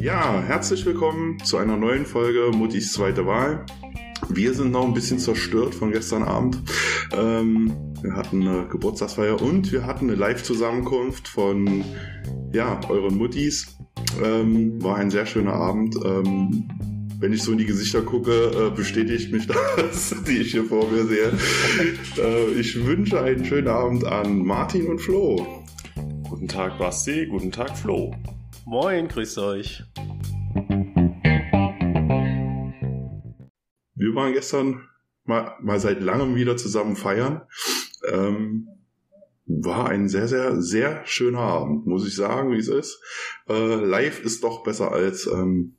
Ja, herzlich willkommen zu einer neuen Folge Muttis zweite Wahl. Wir sind noch ein bisschen zerstört von gestern Abend. Ähm, wir hatten eine Geburtstagsfeier und wir hatten eine Live-Zusammenkunft von ja, euren Muttis. Ähm, war ein sehr schöner Abend. Ähm, wenn ich so in die Gesichter gucke, äh, bestätigt mich das, die ich hier vor mir sehe. äh, ich wünsche einen schönen Abend an Martin und Flo. Guten Tag, Basti. Guten Tag, Flo. Moin, grüßt euch. Wir waren gestern mal, mal seit langem wieder zusammen feiern. Ähm, war ein sehr, sehr, sehr schöner Abend, muss ich sagen, wie es ist. Äh, live ist doch besser als ähm,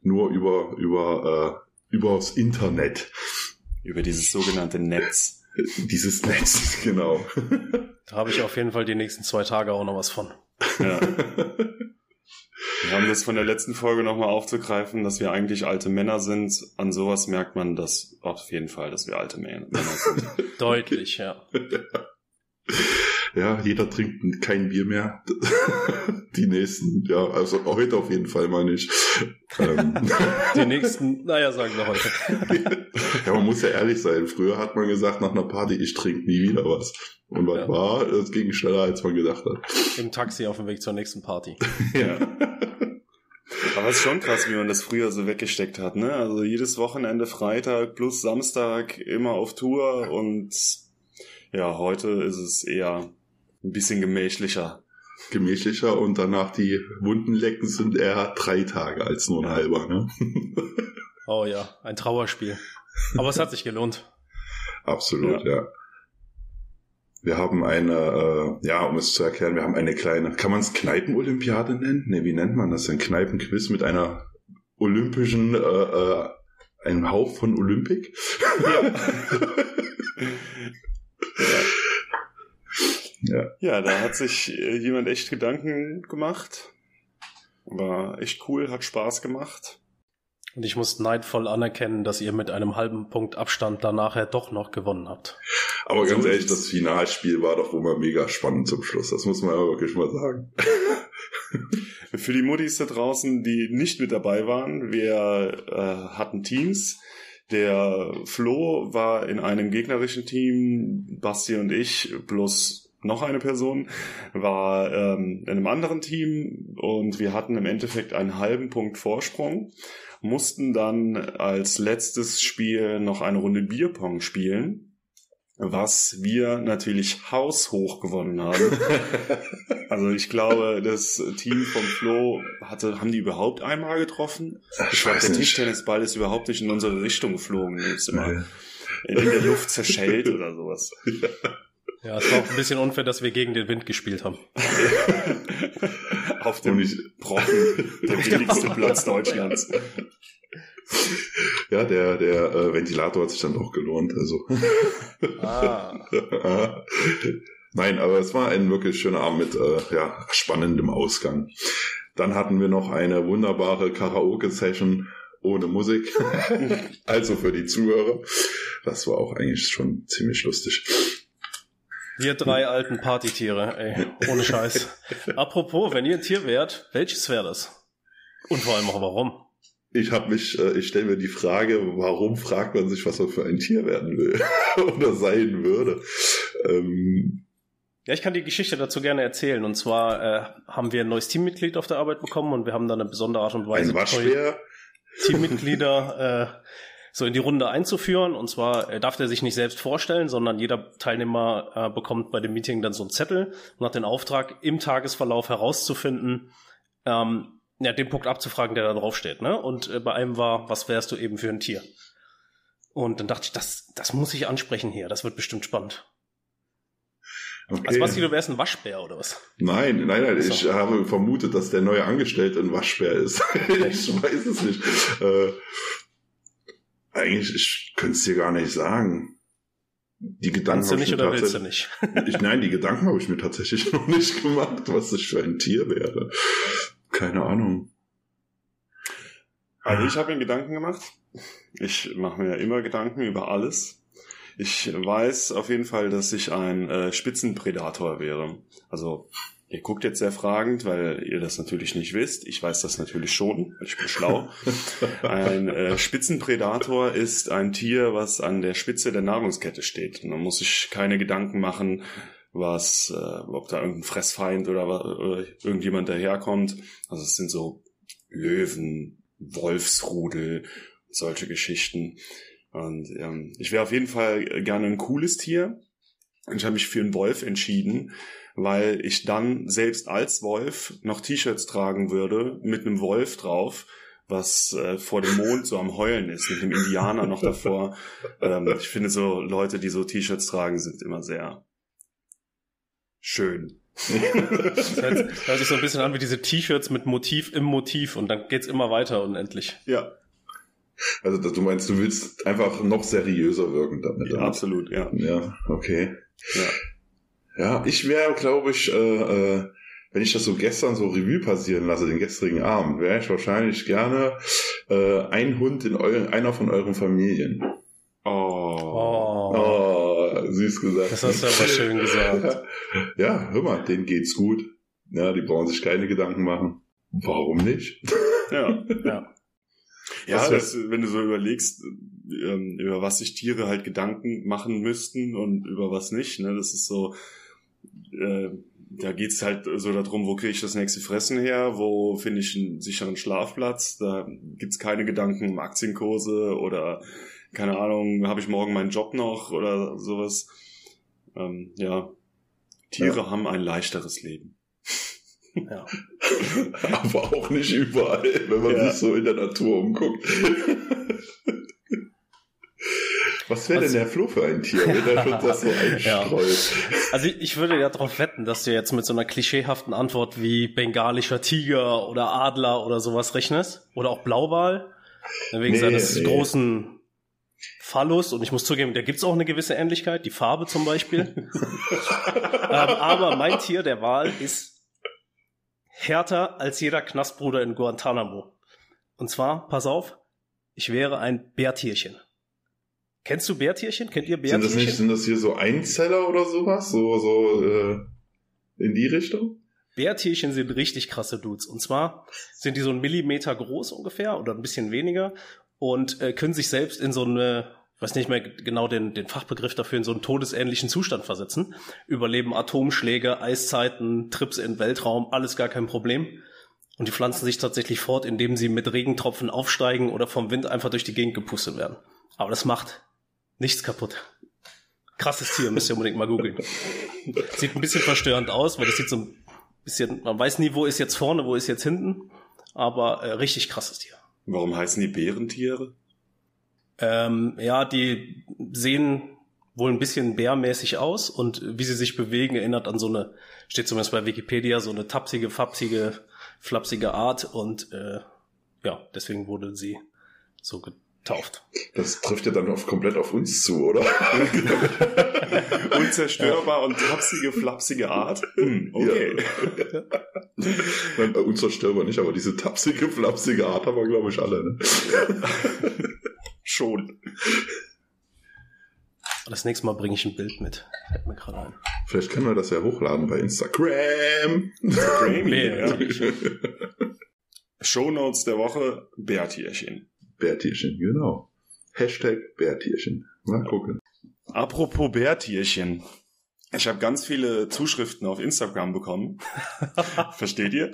nur über, über, äh, übers Internet. Über dieses sogenannte Netz. Dieses Netz, genau. Da habe ich auf jeden Fall die nächsten zwei Tage auch noch was von. Ja. Wir haben das von der letzten Folge nochmal aufzugreifen, dass wir eigentlich alte Männer sind. An sowas merkt man das auf jeden Fall, dass wir alte Männer sind. Deutlich, ja. Ja, jeder trinkt kein Bier mehr. Die nächsten, ja, also heute auf jeden Fall mal nicht. Ähm. Die nächsten, naja, sagen wir heute. Ja, man muss ja ehrlich sein. Früher hat man gesagt, nach einer Party, ich trinke nie wieder was. Und was Ja. war? Es ging schneller, als man gedacht hat. Im Taxi auf dem Weg zur nächsten Party. Ja. Aber es ist schon krass, wie man das früher so weggesteckt hat, ne? Also jedes Wochenende Freitag plus Samstag immer auf Tour und ja, heute ist es eher ein bisschen gemächlicher. Gemächlicher und danach die Wunden lecken sind eher drei Tage als nur ein halber, ne? Oh ja, ein Trauerspiel. Aber es hat sich gelohnt. Absolut, ja. Wir haben eine, äh, ja, um es zu erklären, wir haben eine kleine, kann man es Kneipenolympiade nennen? Ne, wie nennt man das? Ein Kneipenquiz mit einer olympischen, äh, äh, einem Hauch von Olympik? ja. Ja, da hat sich äh, jemand echt Gedanken gemacht. War echt cool, hat Spaß gemacht. Und ich muss neidvoll anerkennen, dass ihr mit einem halben Punkt Abstand da nachher doch noch gewonnen habt. Aber So ganz ehrlich, das Finalspiel war doch wohl mal mega spannend zum Schluss. Das muss man aber wirklich mal sagen. Für die Muttis da draußen, die nicht mit dabei waren, wir äh, hatten Teams. Der Flo war in einem gegnerischen Team, Basti und ich plus noch eine Person war ähm, in einem anderen Team und wir hatten im Endeffekt einen halben Punkt Vorsprung, mussten dann als letztes Spiel noch eine Runde Bierpong spielen, was wir natürlich haushoch gewonnen haben. Also ich glaube, das Team vom Flo hatte, haben die überhaupt einmal getroffen? Ich glaube, der Tischtennisball ist überhaupt nicht in unsere Richtung geflogen. Ist immer in der Luft zerschellt oder sowas. Ja, es war auch ein bisschen unfair, dass wir gegen den Wind gespielt haben. Auf Und dem ich, Brocken, der billigste Platz Deutschlands. ja, der, der äh, Ventilator hat sich dann auch gelohnt. Also. Ah. Nein, aber es war ein wirklich schöner Abend mit äh, ja, spannendem Ausgang. Dann hatten wir noch eine wunderbare Karaoke-Session ohne Musik. also für die Zuhörer. Das war auch eigentlich schon ziemlich lustig. Wir drei alten Partytiere, ey, ohne Scheiß. Apropos, wenn ihr ein Tier wärt, welches wäre das? Und vor allem auch warum? Ich habe mich, äh, ich stelle mir die Frage, warum fragt man sich, was man für ein Tier werden will oder sein würde. Ähm, Ja, ich kann die Geschichte dazu gerne erzählen. Und zwar äh, haben wir ein neues Teammitglied auf der Arbeit bekommen und wir haben dann eine besondere Art und Weise ein Waschbär. Teammitglieder äh, so in die Runde einzuführen. Und zwar äh, darf der sich nicht selbst vorstellen, sondern jeder Teilnehmer äh, bekommt bei dem Meeting dann so einen Zettel und hat den Auftrag, im Tagesverlauf herauszufinden, ähm, ja, den Punkt abzufragen, der da drauf steht. Ne? Und äh, bei einem war, was wärst du eben für ein Tier? Und dann dachte ich, das, das muss ich ansprechen hier. Das wird bestimmt spannend. Okay. Also Basti, du wärst ein Waschbär oder was? Nein, nein, nein. So. Ich habe vermutet, dass der neue Angestellte ein Waschbär ist. ich weiß es nicht. Äh, eigentlich, ich könnte es dir gar nicht sagen. Die Gedanken Kannst du habe ich nicht oder willst du nicht? Ich, nein, die Gedanken habe ich mir tatsächlich noch nicht gemacht, was ich für ein Tier wäre. Keine Ahnung. Also ich habe mir Gedanken gemacht. Ich mache mir ja immer Gedanken über alles. Ich weiß auf jeden Fall, dass ich ein äh, Spitzenpredator wäre. Also Ihr guckt jetzt sehr fragend, weil ihr das natürlich nicht wisst. Ich weiß das natürlich schon, ich bin schlau. Ein äh, Spitzenpredator ist ein Tier, was an der Spitze der Nahrungskette steht. Und man muss sich keine Gedanken machen, was, äh, ob da irgendein Fressfeind oder, oder irgendjemand daherkommt. Also es sind so Löwen, Wolfsrudel, solche Geschichten. Und ähm, ich wäre auf jeden Fall gerne ein cooles Tier. Und ich habe mich für einen Wolf entschieden, weil ich dann selbst als Wolf noch T-Shirts tragen würde mit einem Wolf drauf, was äh, vor dem Mond so am Heulen ist, mit einem Indianer noch davor. Ähm, ich finde so Leute, die so T-Shirts tragen, sind immer sehr schön. das hört, hört sich so ein bisschen an wie diese T-Shirts mit Motiv im Motiv und dann geht's immer weiter unendlich. Ja. Also du meinst, du willst einfach noch seriöser wirken damit. Ja, absolut, ja. Ja, okay. Ja. Ja, ich wäre, glaube ich, äh, äh, wenn ich das so gestern so Revue passieren lasse, den gestrigen Abend, wäre ich wahrscheinlich gerne äh, ein Hund in euren, einer von euren Familien. Oh. Oh, Oh, süß gesagt. das hast du aber schön gesagt. Ja, hör mal, denen geht's gut. Ja, die brauchen sich keine Gedanken machen. Warum nicht? Ja. Ja. Ja, Das wenn du so überlegst, ähm, über was sich Tiere halt Gedanken machen müssten und über was nicht, ne, das ist so, äh, da geht's halt so darum, wo kriege ich das nächste Fressen her, wo finde ich einen sicheren Schlafplatz, da gibt's keine Gedanken um Aktienkurse oder keine Ahnung, habe ich morgen meinen Job noch oder sowas. Ähm, ja, Tiere haben ein leichteres Leben. Ja. Aber auch nicht überall, wenn man Ja. sich so in der Natur umguckt. Was wäre denn Also- der Flo für ein Tier, wenn der schon das so einstreut? Also ich, ich würde ja darauf wetten, dass du jetzt mit so einer klischeehaften Antwort wie bengalischer Tiger oder Adler oder sowas rechnest. Oder auch Blauwal. Wegen Nee, seines nee. großen Phallus. Und ich muss zugeben, da gibt's auch eine gewisse Ähnlichkeit. Die Farbe zum Beispiel. ähm, aber mein Tier, der Wal, ist härter als jeder Knastbruder in Guantanamo. Und zwar, pass auf, ich wäre ein Bärtierchen. Kennst du Bärtierchen? Kennt ihr Sind Bärtierchen? das nicht, sind das hier so Einzeller oder sowas? So, so, äh, in die Richtung? Bärtierchen sind richtig krasse Dudes. Und zwar sind die so einen Millimeter groß ungefähr oder ein bisschen weniger und äh, können sich selbst in so eine, ich weiß nicht mehr genau den, den Fachbegriff dafür, in so einen todesähnlichen Zustand versetzen. Überleben Atomschläge, Eiszeiten, Trips in den Weltraum, alles gar kein Problem. Und die pflanzen sich tatsächlich fort, indem sie mit Regentropfen aufsteigen oder vom Wind einfach durch die Gegend gepustet werden. Aber das macht nichts kaputt. Krasses Tier, müsst ihr unbedingt mal googeln. Sieht ein bisschen verstörend aus, weil das sieht so ein bisschen, man weiß nie, wo ist jetzt vorne, wo ist jetzt hinten, aber äh, richtig krasses Tier. Warum heißen die Bärentiere? Ähm, ja, die sehen wohl ein bisschen bärmäßig aus und wie sie sich bewegen, erinnert an so eine, steht zumindest bei Wikipedia, so eine tapsige, fapsige, flapsige Art und äh, ja, deswegen wurde sie so getauft. Das trifft ja dann auf, komplett auf uns zu, oder? Unzerstörbar und tapsige, flapsige Art? Hm, okay. Nein, bei unzerstörbar nicht, aber diese tapsige, flapsige Art haben wir, glaube ich, alle. Ne? Schon. Das nächste Mal bringe ich ein Bild mit. Fällt mir gerade ein. Vielleicht können wir das ja hochladen bei Instagram. Bärtierchen. Shownotes der Woche, Bärtierchen. Bärtierchen, genau. Hashtag Bärtierchen. Mal gucken. Apropos Bärtierchen. Ich habe ganz viele Zuschriften auf Instagram bekommen. Versteht ihr?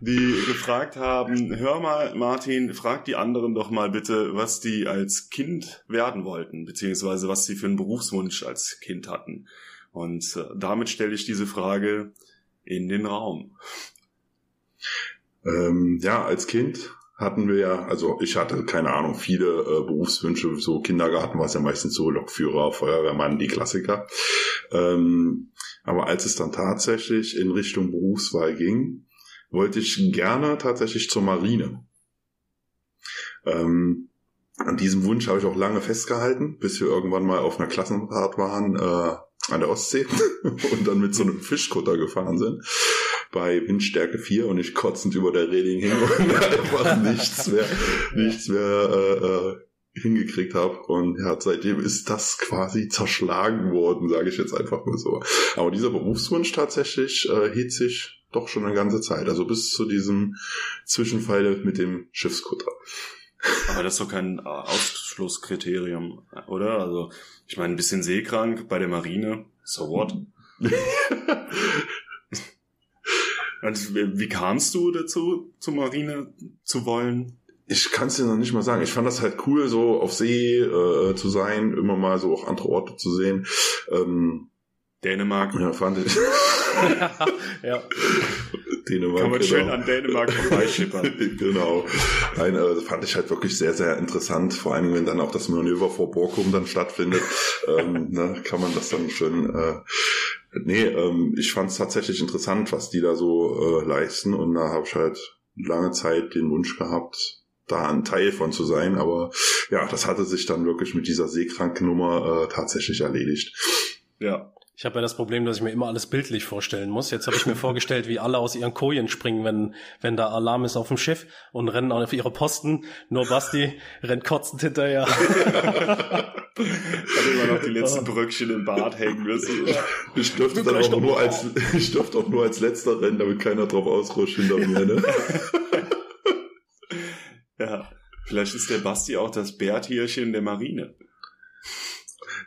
Die gefragt haben, hör mal, Martin, frag die anderen doch mal bitte, was die als Kind werden wollten, beziehungsweise was sie für einen Berufswunsch als Kind hatten. Und äh, damit stelle ich diese Frage in den Raum. Ähm, ja, als Kind hatten wir ja, also ich hatte, keine Ahnung, viele äh, Berufswünsche, so Kindergarten war es ja meistens so, Lokführer, Feuerwehrmann, die Klassiker. Ähm, aber als es dann tatsächlich in Richtung Berufswahl ging, wollte ich gerne tatsächlich zur Marine. Ähm, an diesem Wunsch habe ich auch lange festgehalten, bis wir irgendwann mal auf einer Klassenfahrt waren äh, an der Ostsee und dann mit so einem Fischkutter gefahren sind bei Windstärke 4 und ich kotzend über der Reling hing und einfach nichts mehr, nichts mehr äh, äh, hingekriegt habe. Und ja, seitdem ist das quasi zerschlagen worden, sage ich jetzt einfach mal so. Aber dieser Berufswunsch tatsächlich äh, hielt sich doch schon eine ganze Zeit. Also bis zu diesem Zwischenfall mit dem Schiffskutter. Aber das ist doch kein äh, Ausschlusskriterium, oder? Also, ich meine, ein bisschen seekrank bei der Marine, so what? Und wie kamst du dazu, zur Marine zu wollen? Ich kann es dir noch nicht mal sagen. Ich fand das halt cool, so auf See äh, zu sein, immer mal so auch andere Orte zu sehen. Ähm, Dänemark. Ja, fand ich. ja. Dänemark. Kann man genau. schön an Dänemark vorbeischippern. genau. Nein, äh, fand ich halt wirklich sehr, sehr interessant. Vor allem, wenn dann auch das Manöver vor Borkum dann stattfindet, ähm, ne, kann man das dann schön. Äh, nee, ähm, ich fand es tatsächlich interessant, was die da so äh, leisten. Und da habe ich halt lange Zeit den Wunsch gehabt, da ein Teil von zu sein. Aber ja, das hatte sich dann wirklich mit dieser Seekrankennummer äh, tatsächlich erledigt. Ja. Ich habe ja das Problem, dass ich mir immer alles bildlich vorstellen muss. Jetzt habe ich mir vorgestellt, wie alle aus ihren Kojen springen, wenn, wenn da Alarm ist auf dem Schiff und rennen auf ihre Posten. Nur Basti rennt kotzend hinterher. Hat immer noch die letzten. Bröckchen im Bart hängen müssen. Ich dürfte dann auch nur als, ich dürfte auch nur als letzter rennen, damit keiner drauf ausrutscht hinter mir, ne? Ja, vielleicht ist der Basti auch das Bärtierchen der Marine.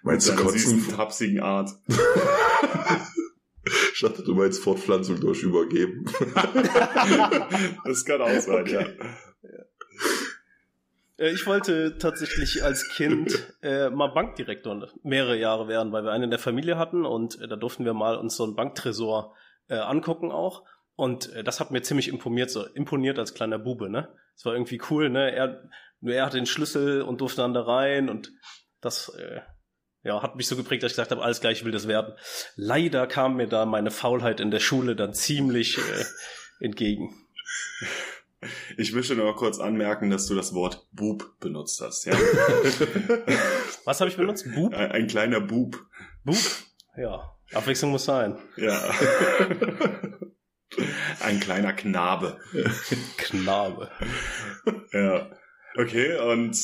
Meinst du kotzen? tapsigen Art. ich dachte, du meinst Fortpflanzung durch Übergeben. das kann auch sein, okay. ja. Äh, ich wollte tatsächlich als Kind äh, mal Bankdirektor mehrere Jahre werden, weil wir einen in der Familie hatten und äh, da durften wir mal uns so einen Banktresor äh, angucken auch. Und äh, das hat mir ziemlich imponiert, so imponiert als kleiner Bube, ne? Es war irgendwie cool, ne? Er, nur er hatte den Schlüssel und durfte dann da rein und das äh, ja, hat mich so geprägt, dass ich gesagt habe, alles gleich, ich will das werden. Leider kam mir da meine Faulheit in der Schule dann ziemlich äh, entgegen. Ich möchte nur kurz anmerken, dass du das Wort Bub benutzt hast, ja? Was habe ich benutzt? Bub? Ein, ein kleiner Bub. Bub? Ja. Abwechslung muss sein. Ja. Ein kleiner Knabe. Knabe. Ja. Okay, und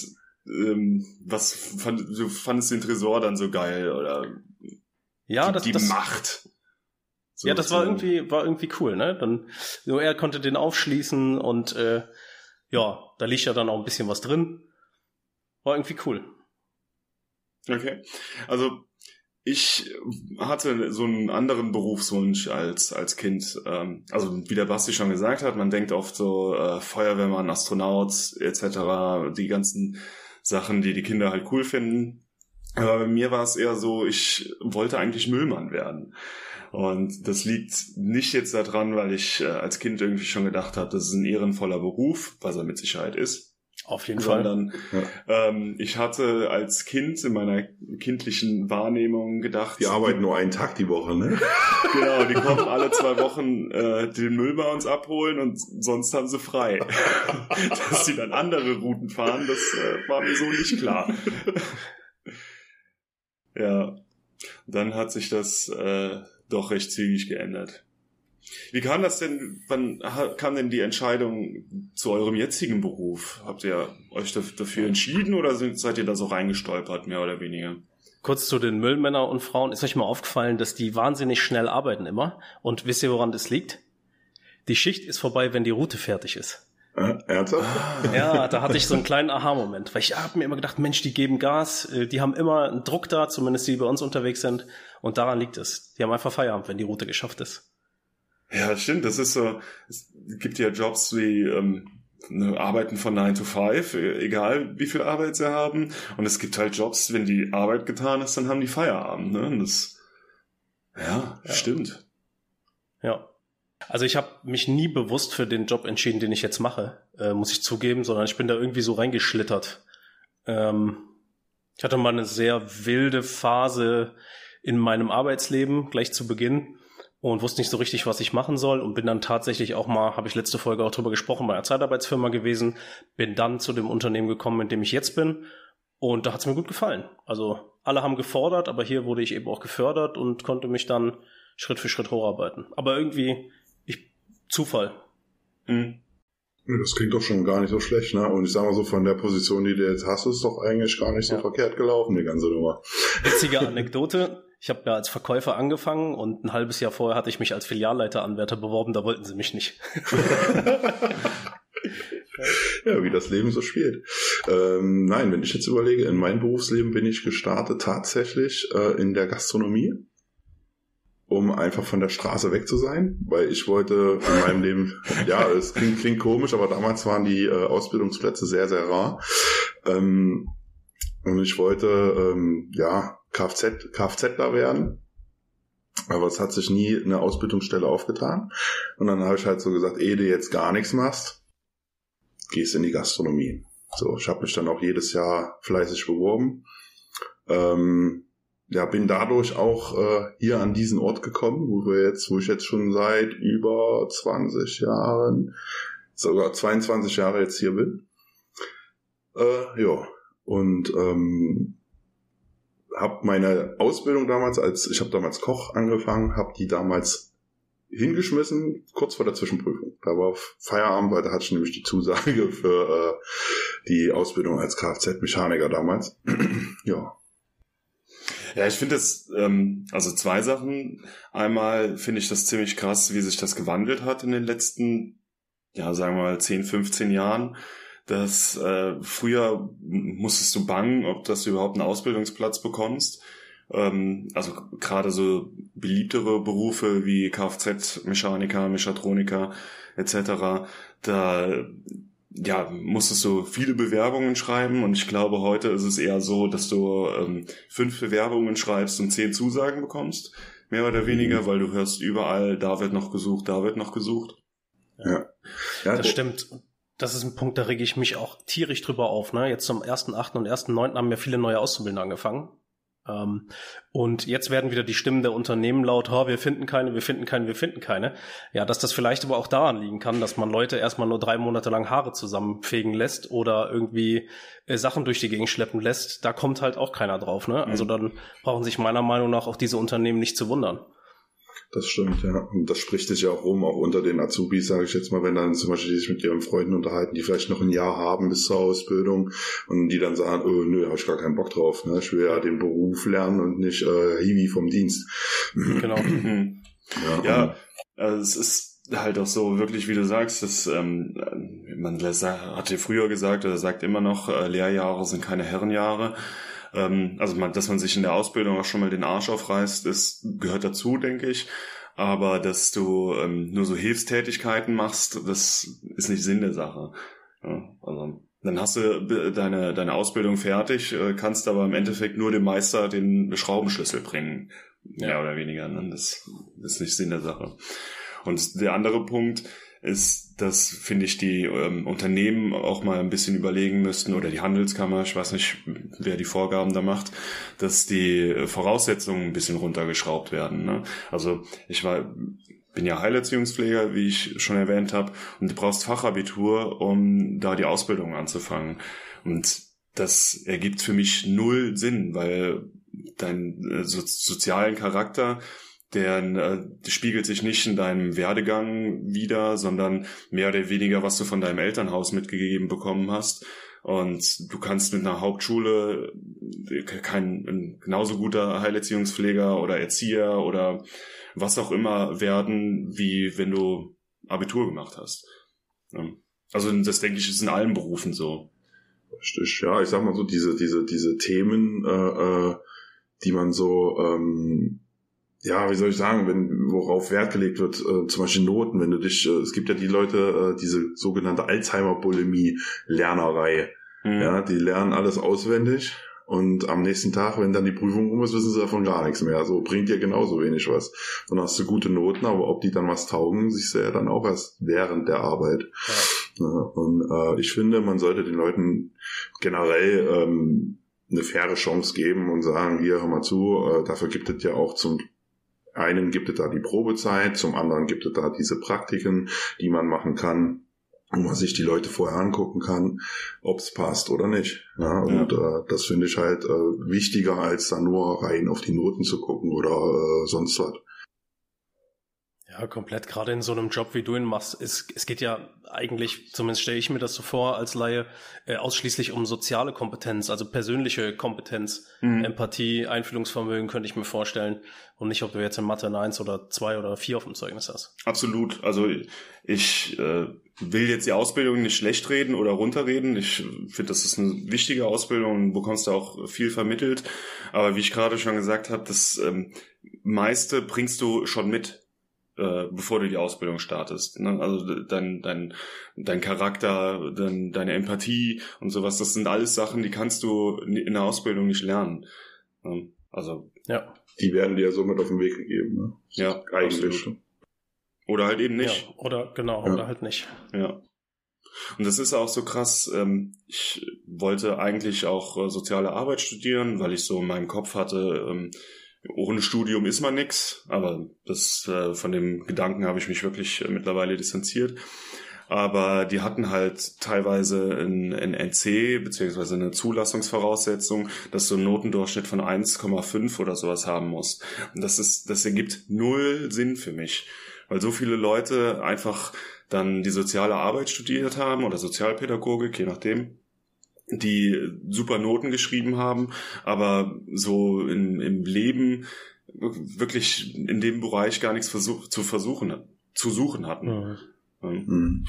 ähm, was fand, du fandest den Tresor dann so geil oder ja, die, das, die das, Macht. So ja, das war irgendwie war irgendwie cool, ne? Dann nur er konnte den aufschließen und äh, ja, da liegt ja dann auch ein bisschen was drin. War irgendwie cool. Okay. Also ich hatte so einen anderen Berufswunsch als, als Kind. Ähm, also wie der Basti schon gesagt hat, man denkt oft so äh, Feuerwehrmann, Astronaut etc., die ganzen Sachen, die die Kinder halt cool finden. Aber bei mir war es eher so, ich wollte eigentlich Müllmann werden. Und das liegt nicht jetzt daran, weil ich äh, als Kind irgendwie schon gedacht habe, das ist ein ehrenvoller Beruf, was er mit Sicherheit ist. Auf jeden sondern, Fall. Ja. Ähm, ich hatte als Kind in meiner kindlichen Wahrnehmung gedacht. Die arbeiten nur einen Tag die Woche, ne? genau, die kommen alle zwei Wochen äh, den Müll bei uns abholen und sonst haben sie frei. Dass sie dann andere Routen fahren, das äh, war mir so nicht klar. ja. Dann hat sich das äh, doch recht zügig geändert. Wie kam das denn, wann kam denn die Entscheidung zu eurem jetzigen Beruf? Habt ihr euch dafür entschieden oder seid ihr da so reingestolpert, mehr oder weniger? Kurz zu den Müllmänner und Frauen. Ist euch mal aufgefallen, dass die wahnsinnig schnell arbeiten immer? Und wisst ihr, woran das liegt? Die Schicht ist vorbei, wenn die Route fertig ist. Äh, ernsthaft? Ja, da hatte ich so einen kleinen Aha-Moment, weil ich habe mir immer gedacht, Mensch, die geben Gas, äh, die haben immer einen Druck da, zumindest die bei uns unterwegs sind. Und daran liegt es. Die haben einfach Feierabend, wenn die Route geschafft ist. Ja, stimmt. Das ist so, es gibt ja Jobs wie ähm, ne, Arbeiten von 9 to 5, e, egal wie viel Arbeit sie haben. Und es gibt halt Jobs, wenn die Arbeit getan ist, dann haben die Feierabend. Ne? Und das, ja, ja. stimmt. Ja. Also ich habe mich nie bewusst für den Job entschieden, den ich jetzt mache, äh, muss ich zugeben, sondern ich bin da irgendwie so reingeschlittert. Ähm, ich hatte mal eine sehr wilde Phase in meinem Arbeitsleben gleich zu Beginn und wusste nicht so richtig, was ich machen soll und bin dann tatsächlich auch mal, habe ich letzte Folge auch drüber gesprochen, bei einer Zeitarbeitsfirma gewesen, bin dann zu dem Unternehmen gekommen, in dem ich jetzt bin und da hat es mir gut gefallen. Also alle haben gefordert, aber hier wurde ich eben auch gefördert und konnte mich dann Schritt für Schritt hocharbeiten. Aber irgendwie, ich, Zufall. Mhm. Das klingt doch schon gar nicht so schlecht, ne? Und ich sag mal so, von der Position, die du jetzt hast, ist doch eigentlich gar nicht so ja. verkehrt gelaufen, die ganze Nummer. Witzige Anekdote. Ich habe ja als Verkäufer angefangen und ein halbes Jahr vorher hatte ich mich als Filialleiteranwärter beworben, da wollten sie mich nicht. ja, wie das Leben so spielt. Ähm, nein, wenn ich jetzt überlege, in meinem Berufsleben bin ich gestartet tatsächlich äh, in der Gastronomie um einfach von der Straße weg zu sein, weil ich wollte in meinem Leben, ja, es klingt, klingt komisch, aber damals waren die äh, Ausbildungsplätze sehr, sehr rar. Ähm, und ich wollte, ähm, ja, Kfz, Kfzler werden. Aber es hat sich nie eine Ausbildungsstelle aufgetan. Und dann habe ich halt so gesagt, ehe du jetzt gar nichts machst, gehst in die Gastronomie. So, ich habe mich dann auch jedes Jahr fleißig beworben. Ähm, ja, bin dadurch auch äh, hier an diesen Ort gekommen, wo wir jetzt, wo ich jetzt schon seit über 20 Jahren, sogar 22 Jahre jetzt hier bin. Äh, ja, und ähm, habe meine Ausbildung damals als, ich habe damals Koch angefangen, habe die damals hingeschmissen, kurz vor der Zwischenprüfung. Da war Feierabend, weil da hatte ich nämlich die Zusage für äh, die Ausbildung als Kfz-Mechaniker damals. ja, ja, ich finde das, ähm, also zwei Sachen. Einmal finde ich das ziemlich krass, wie sich das gewandelt hat in den letzten, ja, sagen wir mal 10, 15 Jahren. Dass äh, früher musstest du bangen, ob das du überhaupt einen Ausbildungsplatz bekommst. Ähm, also gerade so beliebtere Berufe wie Kfz-Mechaniker, Mechatroniker etc. Da ja, musstest du viele Bewerbungen schreiben und ich glaube, heute ist es eher so, dass du ähm, fünf Bewerbungen schreibst und zehn Zusagen bekommst, mehr oder weniger, mhm. weil du hörst überall, da wird noch gesucht, da wird noch gesucht. Ja, ja das stimmt. Das ist ein Punkt, da rege ich mich auch tierisch drüber auf. Ne? Jetzt zum 1.8. und 1.9. haben ja viele neue Auszubildende angefangen. Ähm, und jetzt werden wieder die Stimmen der Unternehmen laut, oh, wir finden keine, wir finden keine, wir finden keine. Ja, dass das vielleicht aber auch daran liegen kann, dass man Leute erstmal nur drei Monate lang Haare zusammenfegen lässt oder irgendwie äh, Sachen durch die Gegend schleppen lässt, da kommt halt auch keiner drauf. Ne? Also mhm. dann brauchen sich meiner Meinung nach auch diese Unternehmen nicht zu wundern. Das stimmt, ja. Und das spricht sich ja auch rum, auch unter den Azubis, sage ich jetzt mal, wenn dann zum Beispiel die sich mit ihren Freunden unterhalten, die vielleicht noch ein Jahr haben bis zur Ausbildung und die dann sagen, oh, nö, habe ich gar keinen Bock drauf. Ne? Ich will ja den Beruf lernen und nicht äh, Hiwi vom Dienst. Genau. ja, ja also es ist halt auch so wirklich, wie du sagst, dass ähm, man hatte früher gesagt oder sagt immer noch, äh, Lehrjahre sind keine Herrenjahre. Ähm, also man, dass man sich in der Ausbildung auch schon mal den Arsch aufreißt, das gehört dazu, denke ich. Aber dass du ähm, nur so Hilfstätigkeiten machst, das ist nicht Sinn der Sache. Ja, also dann hast du deine, deine Ausbildung fertig, äh, kannst aber im Endeffekt nur dem Meister den Schraubenschlüssel bringen. Mehr ja. oder weniger. Ne? Das, das ist nicht Sinn der Sache. Und der andere Punkt, ist, dass, finde ich, die ähm, Unternehmen auch mal ein bisschen überlegen müssten oder die Handelskammer, ich weiß nicht, wer die Vorgaben da macht, dass die Voraussetzungen ein bisschen runtergeschraubt werden. Ne? Also ich war bin ja Heilerziehungspfleger, wie ich schon erwähnt habe, und du brauchst Fachabitur, um da die Ausbildung anzufangen. Und das ergibt für mich null Sinn, weil dein äh, so, sozialen Charakter der äh, spiegelt sich nicht in deinem Werdegang wieder, sondern mehr oder weniger, was du von deinem Elternhaus mitgegeben bekommen hast. Und du kannst mit einer Hauptschule äh, kein genauso guter Heilerziehungspfleger oder Erzieher oder was auch immer werden, wie wenn du Abitur gemacht hast. Also das denke ich ist in allen Berufen so. Richtig, ja, ich sag mal so, diese, diese, diese Themen, äh, äh die man so ähm, ja, wie soll ich sagen, wenn, worauf Wert gelegt wird, äh, zum Beispiel Noten, wenn du dich, äh, es gibt ja die Leute, äh, diese sogenannte Alzheimer-Bulimie-Lernerei. Mhm. Ja, die lernen alles auswendig und am nächsten Tag, wenn dann die Prüfung um ist, wissen sie davon gar nichts mehr. So bringt dir genauso wenig was. Dann hast du gute Noten, aber ob die dann was taugen, siehst du ja dann auch erst während der Arbeit. Ja, und äh, ich finde, man sollte den Leuten generell ähm, eine faire Chance geben und sagen, hier, hör mal zu, äh, dafür gibt es ja auch zum einen gibt es da die Probezeit, zum anderen gibt es da diese Praktiken, die man machen kann, wo man sich die Leute vorher angucken kann, ob es passt oder nicht. Ja, und ja. Äh, das finde ich halt äh, wichtiger, als da nur rein auf die Noten zu gucken oder äh, sonst was. Ja, komplett. Gerade in so einem Job, wie du ihn machst, es, es geht ja eigentlich, zumindest stelle ich mir das so vor als Laie, äh, ausschließlich um soziale Kompetenz, also persönliche Kompetenz, mhm. Empathie, Einfühlungsvermögen könnte ich mir vorstellen. Und nicht, ob du jetzt in Mathe eine 1 oder 2 oder 4 auf dem Zeugnis hast. Absolut. Also ich äh, will jetzt die Ausbildung nicht schlecht reden oder runterreden. Ich finde, das ist eine wichtige Ausbildung und bekommst da auch viel vermittelt. Aber wie ich gerade schon gesagt habe, das ähm, meiste bringst du schon mit äh, bevor du die Ausbildung startest. Ne? Also dein, dein, dein Charakter, dein, deine Empathie und sowas, das sind alles Sachen, die kannst du in der Ausbildung nicht lernen. Ne? Also ja. Die werden dir somit auf den Weg gegeben. Ne? Ja, eigentlich. Absolut. Oder halt eben nicht. Ja, oder genau, ja. oder halt nicht. Ja. Und das ist auch so krass. Ähm, ich wollte eigentlich auch äh, soziale Arbeit studieren, weil ich so in meinem Kopf hatte, ähm, ohne Studium ist man nix. Aber das äh, von dem Gedanken habe ich mich wirklich äh, mittlerweile distanziert. Aber die hatten halt teilweise ein, NC beziehungsweise eine Zulassungsvoraussetzung, dass du einen Notendurchschnitt von 1,5 oder sowas haben musst. Und das ist, das ergibt null Sinn für mich weil so viele Leute einfach dann die soziale Arbeit studiert haben oder Sozialpädagogik, je nachdem, die super Noten geschrieben haben, aber so in, im Leben wirklich in dem Bereich gar nichts versuch, zu versuchen, zu suchen hatten. Mhm. Mhm.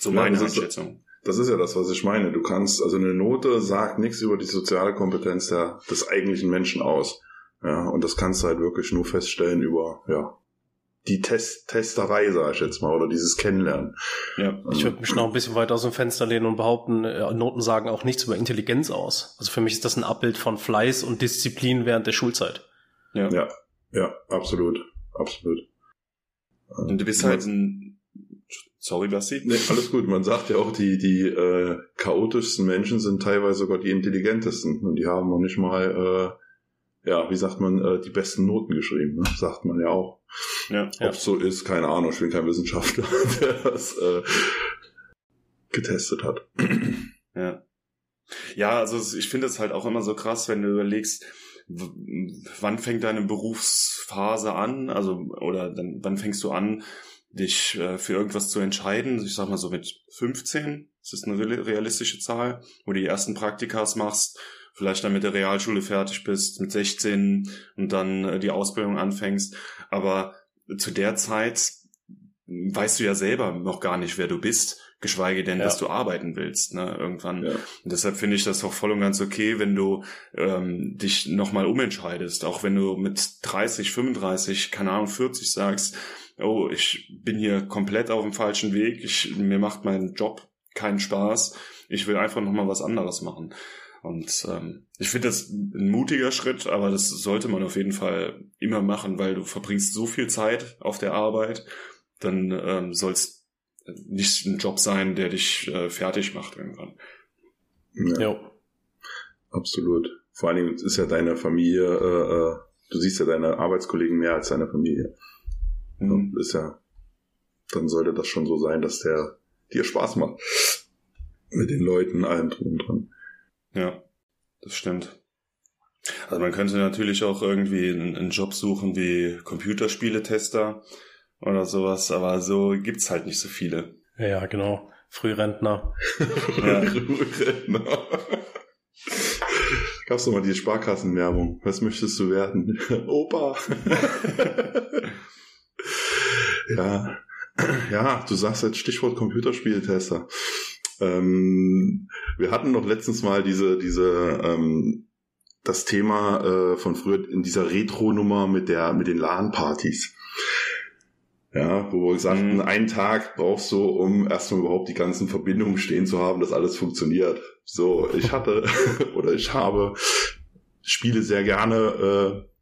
So meine ja, Einschätzung. Das ist ja das, was ich meine. Du kannst, also eine Note sagt nichts über die soziale Kompetenz der, des eigentlichen Menschen aus. Ja, und das kannst du halt wirklich nur feststellen über, ja, die Test Testerei, sag ich jetzt mal, oder dieses Kennenlernen. Ja. Ich würde mich noch ein bisschen weiter aus dem Fenster lehnen und behaupten, äh, Noten sagen auch nichts über Intelligenz aus. Also für mich ist das ein Abbild von Fleiß und Disziplin während der Schulzeit. Ja, ja, ja absolut, absolut. Und du bist halt ein Sorry, Basti. Nee, alles gut. Man sagt ja auch, die, die äh, chaotischsten Menschen sind teilweise sogar die intelligentesten. Und die haben noch nicht mal, äh, ja, wie sagt man, äh, die besten Noten geschrieben, ne? sagt man ja auch. Ja, Ob ja. so ist, keine Ahnung, ich bin kein Wissenschaftler, der das äh, getestet hat. Ja. Ja, also ich finde es halt auch immer so krass, wenn du überlegst, wann fängt deine Berufsphase an, also oder dann wann fängst du an, dich äh, für irgendwas zu entscheiden? Ich sag mal so mit 15, das ist eine realistische Zahl, wo du die ersten Praktikas machst, vielleicht dann mit der Realschule fertig bist, mit 16 und dann äh, die Ausbildung anfängst, aber zu der Zeit weißt du ja selber noch gar nicht, wer du bist, geschweige denn, ja. dass du arbeiten willst, ne, irgendwann. Ja. Und deshalb finde ich das auch voll und ganz okay, wenn du ähm, dich nochmal umentscheidest, auch wenn du mit 30, 35, keine Ahnung, 40 sagst, oh, ich bin hier komplett auf dem falschen Weg, ich, mir macht mein Job keinen Spaß, ich will einfach nochmal was anderes machen. Und ähm, ich finde das ein mutiger Schritt, aber das sollte man auf jeden Fall immer machen, weil du verbringst so viel Zeit auf der Arbeit, dann ähm, soll es nicht ein Job sein, der dich äh, fertig macht irgendwann. Ja. ja. Absolut. Vor allen Dingen ist ja deine Familie, äh, äh, du siehst ja deine Arbeitskollegen mehr als deine Familie. Mhm. Ist ja, dann sollte das schon so sein, dass der dir Spaß macht. Mit den Leuten, allem drum und dran. Ja, das stimmt. Also man könnte natürlich auch irgendwie einen, einen Job suchen wie Computerspieletester oder sowas, aber so gibt's halt nicht so viele. Ja, genau. Frührentner. ja. Frührentner. Gab's doch mal die Sparkassenwerbung. Was möchtest du werden? Opa. ja. Ja, du sagst jetzt Stichwort Computerspieletester. Ähm, wir hatten noch letztens mal diese, diese, ähm, das Thema äh, von früher in dieser Retro-Nummer mit der, mit den LAN-Partys. Ja, wo wir sagten, mhm. einen Tag brauchst du, um erstmal überhaupt die ganzen Verbindungen stehen zu haben, dass alles funktioniert. So, ich hatte oder ich habe spiele sehr gerne äh,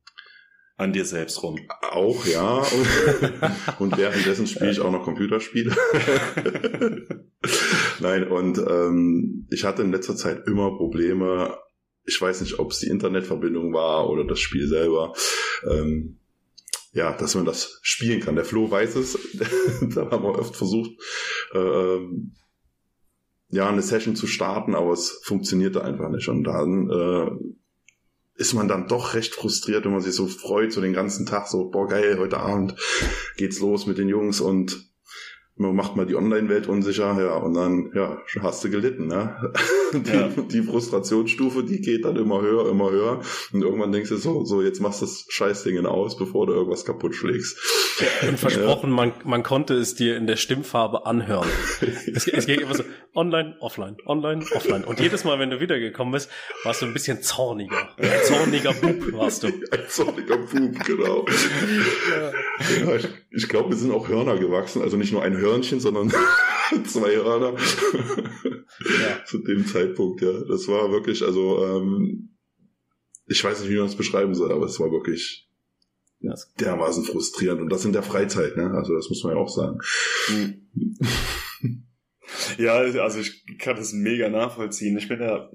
an dir selbst rum. Auch, ja. Und, und währenddessen spiele ich auch noch Computerspiele. Nein, und ähm, ich hatte in letzter Zeit immer Probleme. Ich weiß nicht, ob es die Internetverbindung war oder das Spiel selber. Ähm, ja, dass man das spielen kann. Der Flo weiß es. da haben wir oft versucht, äh, ja, eine Session zu starten, aber es funktionierte einfach nicht. Und dann äh, ist man dann doch recht frustriert, wenn man sich so freut, so den ganzen Tag so, boah geil, heute Abend geht's los mit den Jungs und man macht mal die Online-Welt unsicher, ja, und dann, ja, hast du gelitten, ne? Die, ja. die Frustrationsstufe, die geht dann immer höher, immer höher. Und irgendwann denkst du so, so, jetzt machst du das Scheißding aus, bevor du irgendwas kaputt schlägst. Und versprochen, ja. man, man konnte es dir in der Stimmfarbe anhören. es, es ging immer so, online, offline, online, offline. Und jedes Mal, wenn du wiedergekommen bist, warst du ein bisschen zorniger. Ein zorniger Bub warst du. Ein zorniger Bub, genau. ich glaube, wir sind auch Hörner gewachsen, also nicht nur ein Hörner, Hörnchen, sondern zwei Hörner. ja. Zu dem Zeitpunkt, ja. Das war wirklich, also, ähm, ich weiß nicht, wie man das beschreiben soll, aber es war wirklich dermaßen frustrierend. Und das in der Freizeit, ne? Also das muss man ja auch sagen. Ja, also ich kann das mega nachvollziehen. Ich bin ja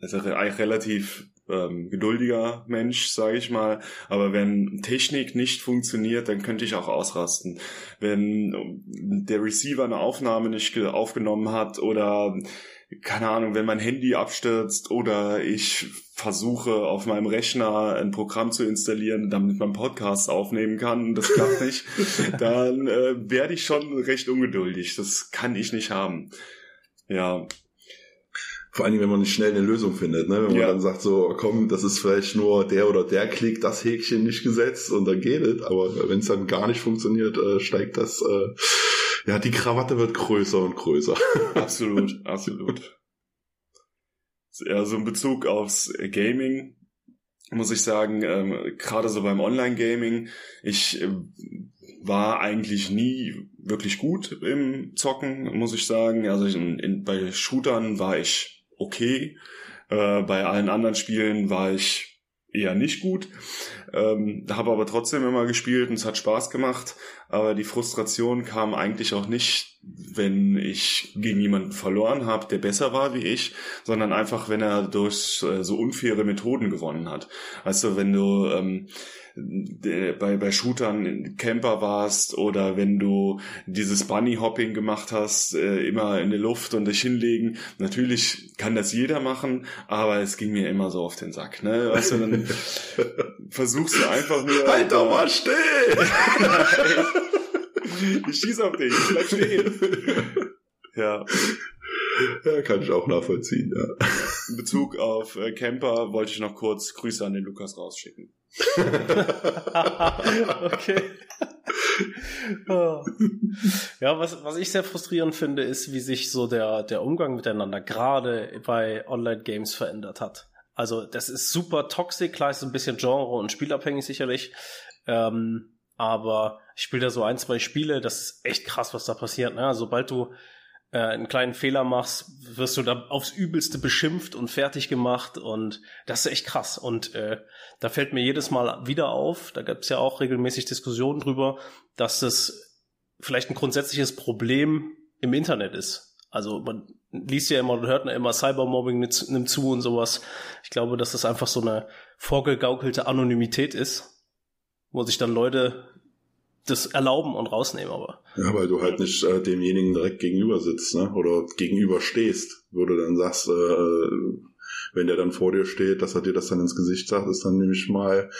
also relativ ähm, geduldiger Mensch, sage ich mal. Aber wenn Technik nicht funktioniert, dann könnte ich auch ausrasten. Wenn der Receiver eine Aufnahme nicht aufgenommen hat oder keine Ahnung, wenn mein Handy abstürzt oder ich versuche auf meinem Rechner ein Programm zu installieren, damit man Podcasts aufnehmen kann und das klappt nicht, dann äh, werde ich schon recht ungeduldig. Das kann ich nicht haben. Ja, vor allem, wenn man nicht schnell eine Lösung findet, ne? Wenn man dann sagt so, komm, das ist vielleicht nur der oder der Klick, das Häkchen nicht gesetzt und dann geht es. Aber wenn es dann gar nicht funktioniert, äh, steigt das, äh, ja, die Krawatte wird größer und größer. Absolut, absolut. Ja, so in Bezug aufs Gaming muss ich sagen, ähm, gerade so beim Online-Gaming, ich äh, war eigentlich nie wirklich gut im Zocken, muss ich sagen. Also in, in, bei Shootern war ich okay. Äh, bei allen anderen Spielen war ich eher nicht gut. Ähm, habe aber trotzdem immer gespielt und es hat Spaß gemacht. Aber die Frustration kam eigentlich auch nicht, wenn ich gegen jemanden verloren habe, der besser war wie ich, sondern einfach, wenn er durch äh, so unfaire Methoden gewonnen hat. Also wenn du ähm, bei, bei Shootern Camper warst oder wenn du dieses Bunny-Hopping gemacht hast, äh, immer in der Luft und dich hinlegen. Natürlich kann das jeder machen, aber es ging mir immer so auf den Sack. Ne? Weißt du, dann versuchst du einfach nur... Halt doch mal still! ich schieß auf dich, bleib stehen. Ja. Ja, kann ich auch nachvollziehen, ja. In Bezug auf äh, Camper wollte ich noch kurz Grüße an den Lukas rausschicken. okay. ja, was, was ich sehr frustrierend finde, ist, wie sich so der, der Umgang miteinander gerade bei Online-Games verändert hat. Also, das ist super toxisch, klar ist ein bisschen Genre und spielabhängig sicherlich. Ähm, aber ich spiele da so ein, zwei Spiele, das ist echt krass, was da passiert. Ne? Sobald du äh, einen kleinen Fehler machst, wirst du da aufs Übelste beschimpft und fertig gemacht und das ist echt krass. Und äh, da fällt mir jedes Mal wieder auf, da gab es ja auch regelmäßig Diskussionen drüber, dass das vielleicht ein grundsätzliches Problem im Internet ist. Also man liest ja immer und hört immer Cybermobbing nimmt zu und sowas. Ich glaube, dass das einfach so eine vorgegaukelte Anonymität ist, wo sich dann Leute das erlauben und rausnehmen, aber. Ja, weil du halt nicht äh, demjenigen direkt gegenüber sitzt, ne? Oder gegenüber stehst, wo du dann sagst, äh, wenn der dann vor dir steht, dass er dir das dann ins Gesicht sagt, ist dann nämlich mal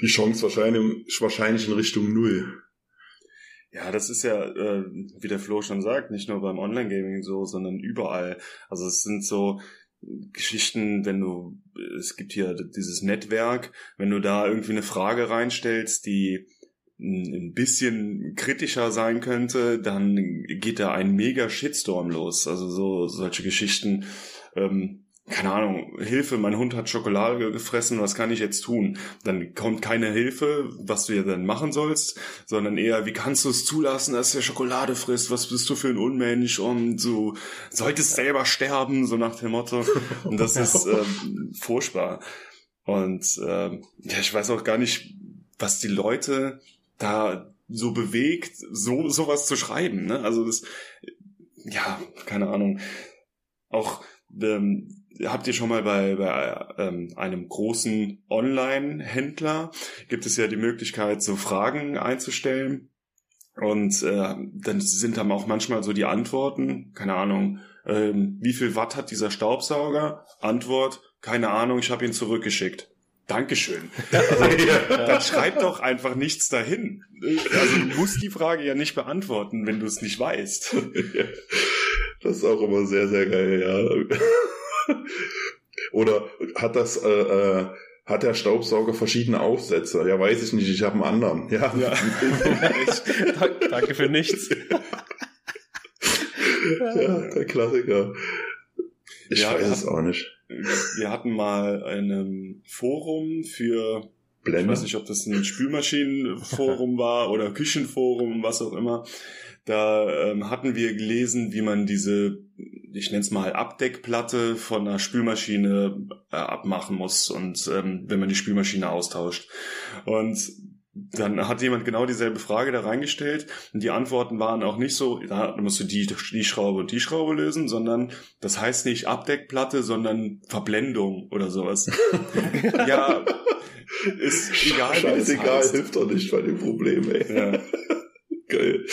die Chance wahrscheinlich, wahrscheinlich in Richtung Null. Ja, das ist ja, äh, wie der Flo schon sagt, nicht nur beim Online-Gaming so, sondern überall. Also es sind so Geschichten, wenn du, es gibt hier dieses Netzwerk, wenn du da irgendwie eine Frage reinstellst, die ein bisschen kritischer sein könnte, dann geht da ein mega Shitstorm los. Also so solche Geschichten, ähm, keine Ahnung, Hilfe, mein Hund hat Schokolade gefressen, was kann ich jetzt tun? Dann kommt keine Hilfe, was du ja dann machen sollst, sondern eher, wie kannst du es zulassen, dass der Schokolade frisst? Was bist du für ein Unmensch? Und du solltest selber sterben, so nach dem Motto. Und das ist ähm, furchtbar. Und ähm, ja, ich weiß auch gar nicht, was die Leute da so bewegt, so sowas zu schreiben. Ne? Also das, ja, keine Ahnung. Auch ähm, habt ihr schon mal bei, bei ähm, einem großen Online-Händler gibt es ja die Möglichkeit, so Fragen einzustellen. Und äh, dann sind dann auch manchmal so die Antworten, keine Ahnung, ähm, wie viel Watt hat dieser Staubsauger? Antwort, keine Ahnung, ich habe ihn zurückgeschickt. Dankeschön. Also, dann schreib doch einfach nichts dahin. Also du musst die Frage ja nicht beantworten, wenn du es nicht weißt. Das ist auch immer sehr, sehr geil, ja. Oder hat das, äh, äh, hat der Staubsauger verschiedene Aufsätze? Ja, weiß ich nicht, ich habe einen anderen. Ja. ja. Danke für nichts. ja, der Klassiker. Ich ja, weiß es auch nicht. Wir hatten mal ein Forum für Blende. Ich weiß nicht, ob das ein Spülmaschinenforum war oder Küchenforum, was auch immer. Da ähm, hatten wir gelesen, wie man diese, ich nenne es mal Abdeckplatte von einer Spülmaschine äh, abmachen muss und ähm, wenn man die Spülmaschine austauscht. Und dann hat jemand genau dieselbe Frage da reingestellt und die Antworten waren auch nicht so, da musst du die, die Schraube und die Schraube lösen, sondern das heißt nicht Abdeckplatte, sondern Verblendung oder sowas. ja, ist egal. Scheißegal, hilft doch nicht bei dem Problem, ey. Ja. Geil.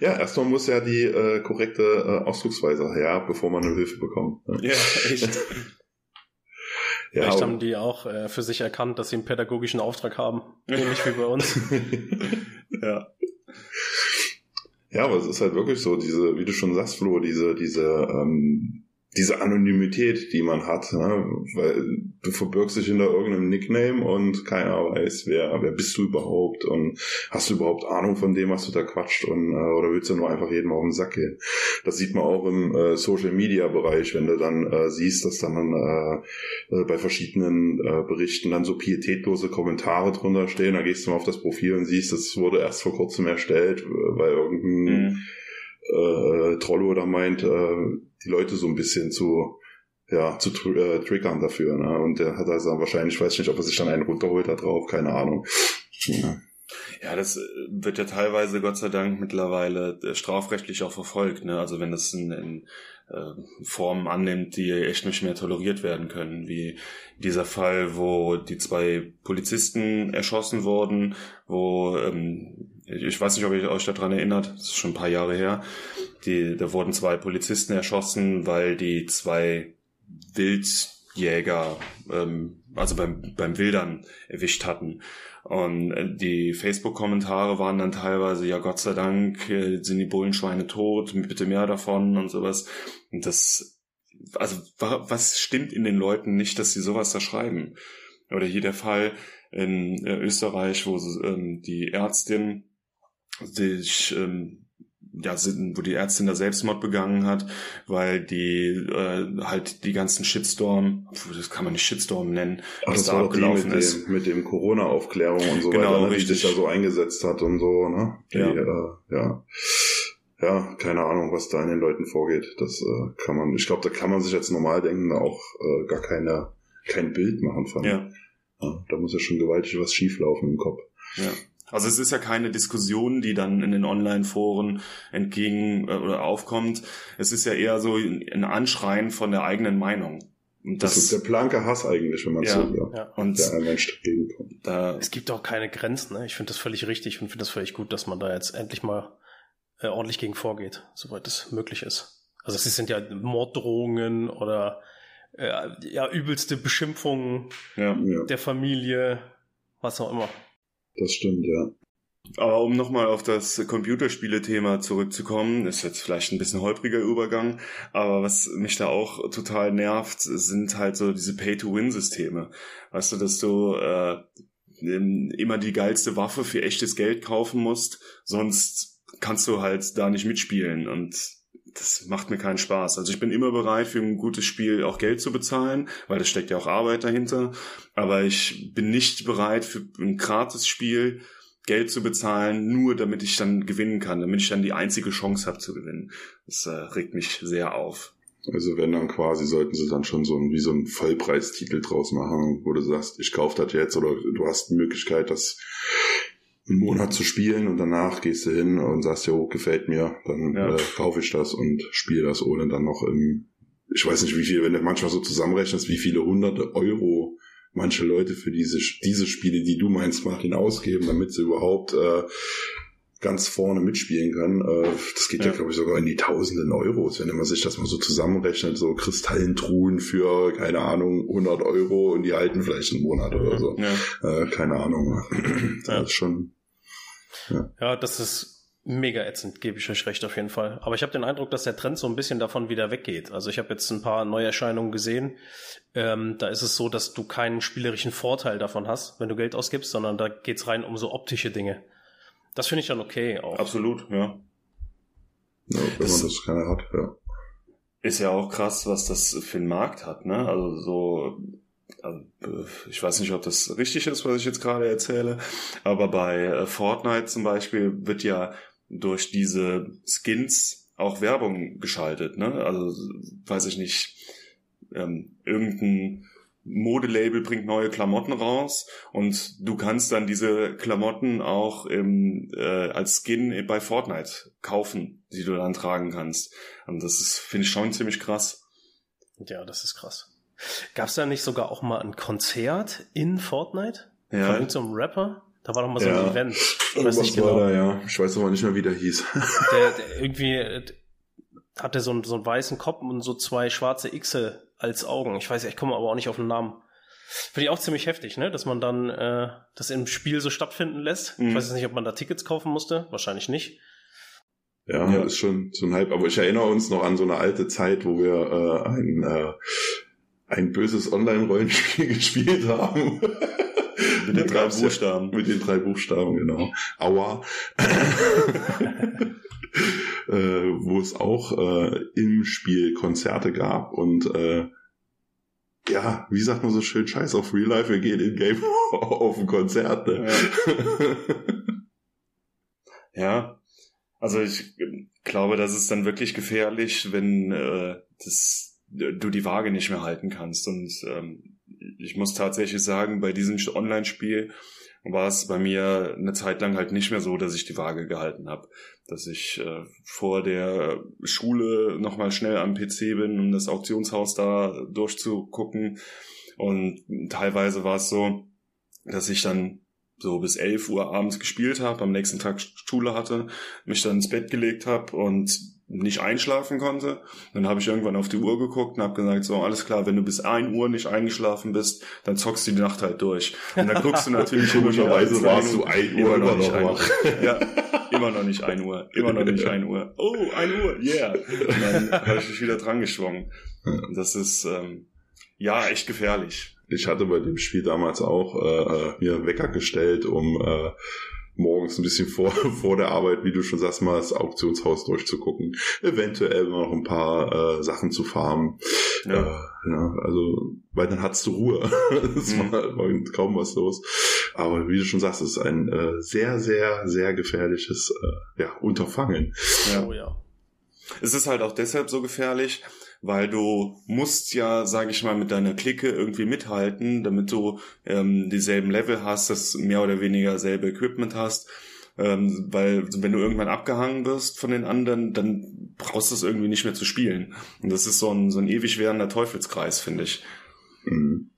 Ja, erstmal muss ja die äh, korrekte äh, Ausdrucksweise her, bevor man eine Hilfe bekommt. Ne? Ja, echt. Ja, Vielleicht haben die auch äh, für sich erkannt, dass sie einen pädagogischen Auftrag haben. Ähnlich wie bei uns. ja. Ja, aber es ist halt wirklich so, diese, wie du schon sagst, Flo, diese, diese ähm, diese Anonymität, die man hat, ne? weil du verbirgst dich hinter irgendeinem Nickname und keiner weiß, wer, wer bist du überhaupt und hast du überhaupt Ahnung von dem, was du da quatscht und äh, oder willst du nur einfach jedem auf den Sack gehen? Das sieht man auch im äh, Social Media Bereich, wenn du dann äh, siehst, dass dann äh, äh, bei verschiedenen äh, Berichten dann so pietätlose Kommentare drunter stehen, da gehst du mal auf das Profil und siehst, das wurde erst vor kurzem erstellt, weil irgendein mhm äh, Trollo da meint, äh, die Leute so ein bisschen zu ja, zu tr äh, triggern dafür. Ne? Und der hat also wahrscheinlich, ich weiß nicht, ob er sich dann einen runterholt da drauf, keine Ahnung. Ja. Ja, das äh, wird ja teilweise Gott sei Dank mittlerweile äh, strafrechtlich auch verfolgt. Ne? Also wenn das in, in äh, Formen annimmt, die echt nicht mehr toleriert werden können, wie dieser Fall, wo die zwei Polizisten erschossen wurden, wo ähm, ich weiß nicht, ob ihr euch daran erinnert, das ist schon ein paar Jahre her. Die, da wurden zwei Polizisten erschossen, weil die zwei Wildjäger, ähm, also beim, beim Wildern erwischt hatten. Und äh, die Facebook-Kommentare waren dann teilweise, ja Gott sei Dank äh, sind die Bullenschweine tot, bitte mehr davon und sowas. Und das, also was stimmt in den Leuten nicht, dass sie sowas da schreiben? Oder hier der Fall in äh, Österreich, wo ähm, die Ärztin sich ähm, ja, wo die Ärztin da Selbstmord begangen hat, weil die äh, halt die ganzen Shitstorm, das kann man nicht Shitstorm nennen, Ach, was da abgelaufen mit ist. Dem, mit dem Corona-Aufklärung und so genau, weiter, ne, die sich da so eingesetzt hat und so, ne? Die, ja. Äh, ja. Ja, keine Ahnung, was da in den Leuten vorgeht. Das äh, kann man, ich glaube, da kann man sich als Normaldenkender auch äh, gar keine, kein Bild machen von. Ja. ja. Da muss ja schon gewaltig was schieflaufen im Kopf. Ja. Also es ist ja keine Diskussion, die dann in den Online-Foren entgegen äh, oder aufkommt. Es ist ja eher so ein Anschreien von der eigenen Meinung. Und das, das ist der blanke Hass eigentlich, wenn man ja, so ja. Und der ein Mensch entgegenkommt. Da es gibt auch keine Grenzen. Ne? Ich finde das völlig richtig und finde das völlig gut, dass man da jetzt endlich mal äh, ordentlich gegen vorgeht, soweit es möglich ist. Also es sind ja Morddrohungen oder äh, ja übelste Beschimpfungen ja. der Familie, was auch immer. Das stimmt, ja. Aber um nochmal auf das Computerspiele-Thema zurückzukommen, ist jetzt vielleicht ein bisschen holpriger Übergang, aber was mich da auch total nervt, sind halt so diese Pay-to-Win-Systeme. Weißt du, dass du äh, immer die geilste Waffe für echtes Geld kaufen musst, sonst kannst du halt da nicht mitspielen und das macht mir keinen Spaß. Also ich bin immer bereit, für ein gutes Spiel auch Geld zu bezahlen, weil das steckt ja auch Arbeit dahinter. Aber ich bin nicht bereit, für ein gratis Spiel Geld zu bezahlen, nur damit ich dann gewinnen kann, damit ich dann die einzige Chance habe zu gewinnen. Das äh, regt mich sehr auf. Also wenn dann quasi, sollten sie dann schon so ein, wie so ein Vollpreistitel draus machen, wo du sagst, ich kaufe das jetzt oder du hast die Möglichkeit, das einen Monat zu spielen und danach gehst du hin und sagst, jo, gefällt mir, dann ja. äh, kaufe ich das und spiele das ohne dann noch im, ich weiß nicht wie viel, wenn du manchmal so zusammenrechnest, wie viele hunderte Euro manche Leute für diese, diese Spiele, die du meinst, Martin, ausgeben, damit sie überhaupt äh, ganz vorne mitspielen können. Äh, das geht ja, ja glaube ich, sogar in die tausenden Euros, wenn man sich das mal so zusammenrechnet. So Kristallentruhen für, keine Ahnung, 100 Euro und die halten vielleicht einen Monat oder so. Ja. Äh, keine Ahnung. das ja. ist schon... Ja. ja, das ist mega ätzend, gebe ich euch recht auf jeden Fall. Aber ich habe den Eindruck, dass der Trend so ein bisschen davon wieder weggeht. Also ich habe jetzt ein paar Neuerscheinungen gesehen. Ähm, da ist es so, dass du keinen spielerischen Vorteil davon hast, wenn du Geld ausgibst, sondern da geht's rein um so optische Dinge. Das finde ich dann okay auch. Absolut, ja. ja wenn das man das keine hat, ja. Ist ja auch krass, was das für einen Markt hat, ne? Also so also, ich weiß nicht, ob das richtig ist, was ich jetzt gerade erzähle, aber bei äh, Fortnite zum Beispiel wird ja durch diese Skins auch Werbung geschaltet, ne? Also weiß ich nicht, ähm, irgendein Modelabel bringt neue Klamotten raus und du kannst dann diese Klamotten auch im, äh, als Skin bei Fortnite kaufen, die du dann tragen kannst. Und das ist, finde ich schon ziemlich krass. Ja, das ist krass. Gab es da nicht sogar auch mal ein Konzert in Fortnite? Ja. Von irgendeinem Rapper? Da war doch mal so ja. ein Event. Ich weiß nicht genau. Da, ja. Ich weiß aber nicht mehr, wie der hieß. Der, der irgendwie äh, hat er so, einen, so einen weißen Kopf und so zwei schwarze Xe als Augen. Ich weiß, ich komme aber auch nicht auf den Namen. Finde ich auch ziemlich heftig, ne? Dass man dann äh, das im Spiel so stattfinden lässt. Mhm. Ich weiß jetzt nicht, ob man da Tickets kaufen musste. Wahrscheinlich nicht. Ja, ja, ist schon so ein Hype. Aber ich erinnere uns noch an so eine alte Zeit, wo wir äh, ein, äh, ein böses Online-Rollenspiel gespielt haben. Mit den drei Buchstaben. Mit den drei Buchstaben, genau. Aua. äh, wo es auch äh, im Spiel Konzerte gab und äh, ja, wie sagt man so schön, scheiß auf Real Life, wir gehen in Game auf ein Konzert. Ne? Ja. ja, also ich glaube, das ist dann wirklich gefährlich, wenn äh, das, du die Waage nicht mehr halten kannst. Und ähm, ich muss tatsächlich sagen, bei diesem Online-Spiel war es bei mir eine Zeit lang halt nicht mehr so, dass ich die Waage gehalten habe. Dass ich äh, vor der Schule nochmal schnell am PC bin, um das Auktionshaus da durchzugucken. Und teilweise war es so, dass ich dann so bis 11 Uhr abends gespielt habe, am nächsten Tag Schule hatte, mich dann ins Bett gelegt habe und nicht einschlafen konnte. Dann habe ich irgendwann auf die Uhr geguckt und habe gesagt, so alles klar, wenn du bis 1 Uhr nicht eingeschlafen bist, dann zockst du die Nacht halt durch. Und dann guckst du natürlich komischerweise warst du 1 Uhr immer noch nicht 1 Uhr. Ja, immer noch nicht 1 Uhr, immer noch nicht 1 Uhr. Oh, 1 Uhr, yeah. Und dann habe ich mich wieder dran geschwungen. Das ist ähm, ja echt gefährlich. Ich hatte bei dem Spiel damals auch äh, äh mir Wecker gestellt, um äh, morgens ein bisschen vor, vor der Arbeit, wie du schon sagst, mal das Auktionshaus durchzugucken. Eventuell noch ein paar äh, Sachen zu farmen. Ja. Äh, ja, also, weil dann hattest du Ruhe. es mhm. war, war, kaum was los. Aber wie du schon sagst, es ist ein äh, sehr, sehr, sehr gefährliches äh, ja, Unterfangen. Ja. Oh, ja. Es ist halt auch deshalb so gefährlich, weil du musst ja, sage ich mal, mit deiner Clique irgendwie mithalten, damit du ähm, dieselben Level hast, das mehr oder weniger selbe Equipment hast. Ähm, weil wenn du irgendwann abgehangen wirst von den anderen, dann brauchst du es irgendwie nicht mehr zu spielen. Und das ist so ein, so ein ewig währender Teufelskreis, finde ich. Mhm.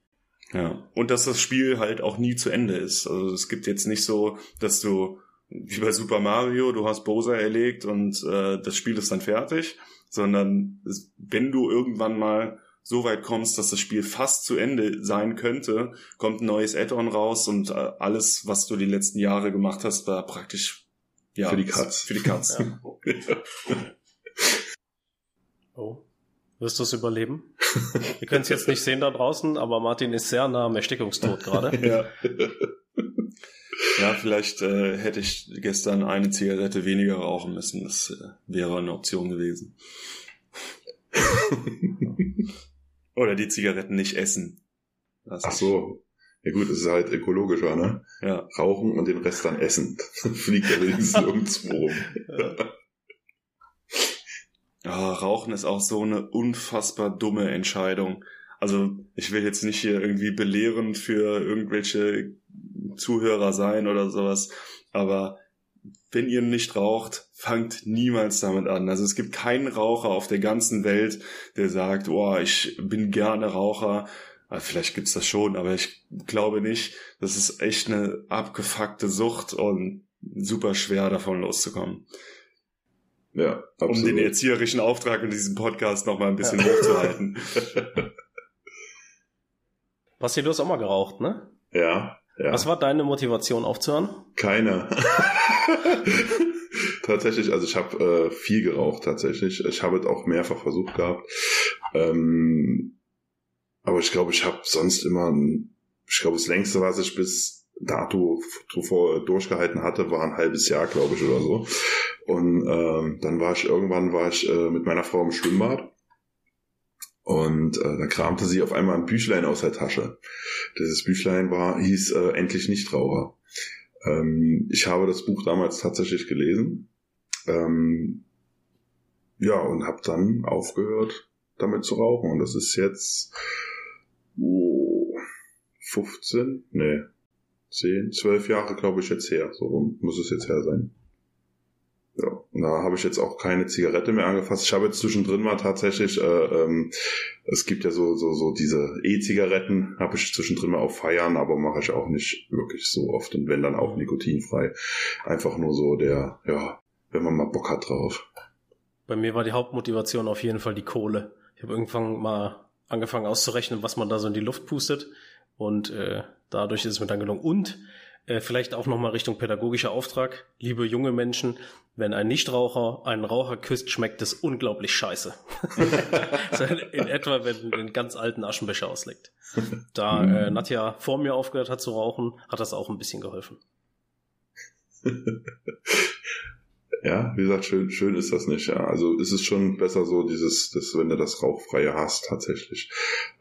Ja. Und dass das Spiel halt auch nie zu Ende ist. Also es gibt jetzt nicht so, dass du wie bei Super Mario, du hast Bowser erlegt und äh, das Spiel ist dann fertig, sondern wenn du irgendwann mal so weit kommst, dass das Spiel fast zu Ende sein könnte, kommt ein neues Add-on raus und äh, alles, was du die letzten Jahre gemacht hast, war praktisch ja, für die Katz. Für die Katz. Ja. oh. Wirst du es überleben? Wir können es jetzt nicht sehen da draußen, aber Martin ist sehr nah am Erstickungstod gerade. ja. Ja, vielleicht äh, hätte ich gestern eine Zigarette weniger rauchen müssen. Das äh, wäre eine Option gewesen. Oder die Zigaretten nicht essen. Ach so. Ja gut, es ist halt ökologischer, ne? Ja. Rauchen und den Rest dann essen. Dann fliegt er wenigstens irgendwo rum. Oh, Rauchen ist auch so eine unfassbar dumme Entscheidung. Also ich will jetzt nicht hier irgendwie belehrend für irgendwelche Zuhörer sein oder sowas. Aber wenn ihr nicht raucht, fangt niemals damit an. Also es gibt keinen Raucher auf der ganzen Welt, der sagt, oh, ich bin gerne Raucher. Vielleicht gibt's das schon, aber ich glaube nicht. Das ist echt eine abgefuckte Sucht und super schwer davon loszukommen. Ja, absolut. Um den erzieherischen Auftrag in diesem Podcast noch mal ein bisschen ja. hochzuhalten. Basti, du hast auch mal geraucht, ne? Ja, ja. Was war deine Motivation aufzuhören? Keine. tatsächlich, also ich habe äh, viel geraucht tatsächlich. Ich habe es auch mehrfach versucht gehabt. Ähm, aber ich glaube, ich habe sonst immer, ich glaube, das längste, was ich bis dato zuvor durchgehalten hatte, war ein halbes Jahr, glaube ich, oder so. Und ähm, dann war ich irgendwann war ich äh, mit meiner Frau im Schwimmbad und äh, dann kramte sie auf einmal ein Büchlein aus der Tasche. Dieses Büchlein war hieß äh, endlich Nichtraucher. Ähm, ich habe das Buch damals tatsächlich gelesen. Ähm, ja und habe dann aufgehört, damit zu rauchen. Und das ist jetzt oh, 15, nee, 10, 12 Jahre, glaube ich, jetzt her. So muss es jetzt her sein. Ja, und da habe ich jetzt auch keine Zigarette mehr angefasst. Ich habe jetzt zwischendrin mal tatsächlich, äh, ähm, es gibt ja so so so diese E-Zigaretten, habe ich zwischendrin mal auf Feiern, aber mache ich auch nicht wirklich so oft und wenn dann auch nikotinfrei. Einfach nur so der, ja, wenn man mal Bock hat drauf. Bei mir war die Hauptmotivation auf jeden Fall die Kohle. Ich habe irgendwann mal angefangen auszurechnen, was man da so in die Luft pustet und äh, dadurch ist es mir dann gelungen. Und äh, vielleicht auch nochmal Richtung pädagogischer Auftrag. Liebe junge Menschen, wenn ein Nichtraucher einen Raucher küsst, schmeckt es unglaublich scheiße. in etwa, wenn den ganz alten Aschenbecher ausleckt. Da äh, Nadja vor mir aufgehört hat zu rauchen, hat das auch ein bisschen geholfen. Ja, wie gesagt, schön, schön ist das nicht. Ja. Also ist es schon besser so, dieses, das, wenn du das Rauchfreie hast, tatsächlich.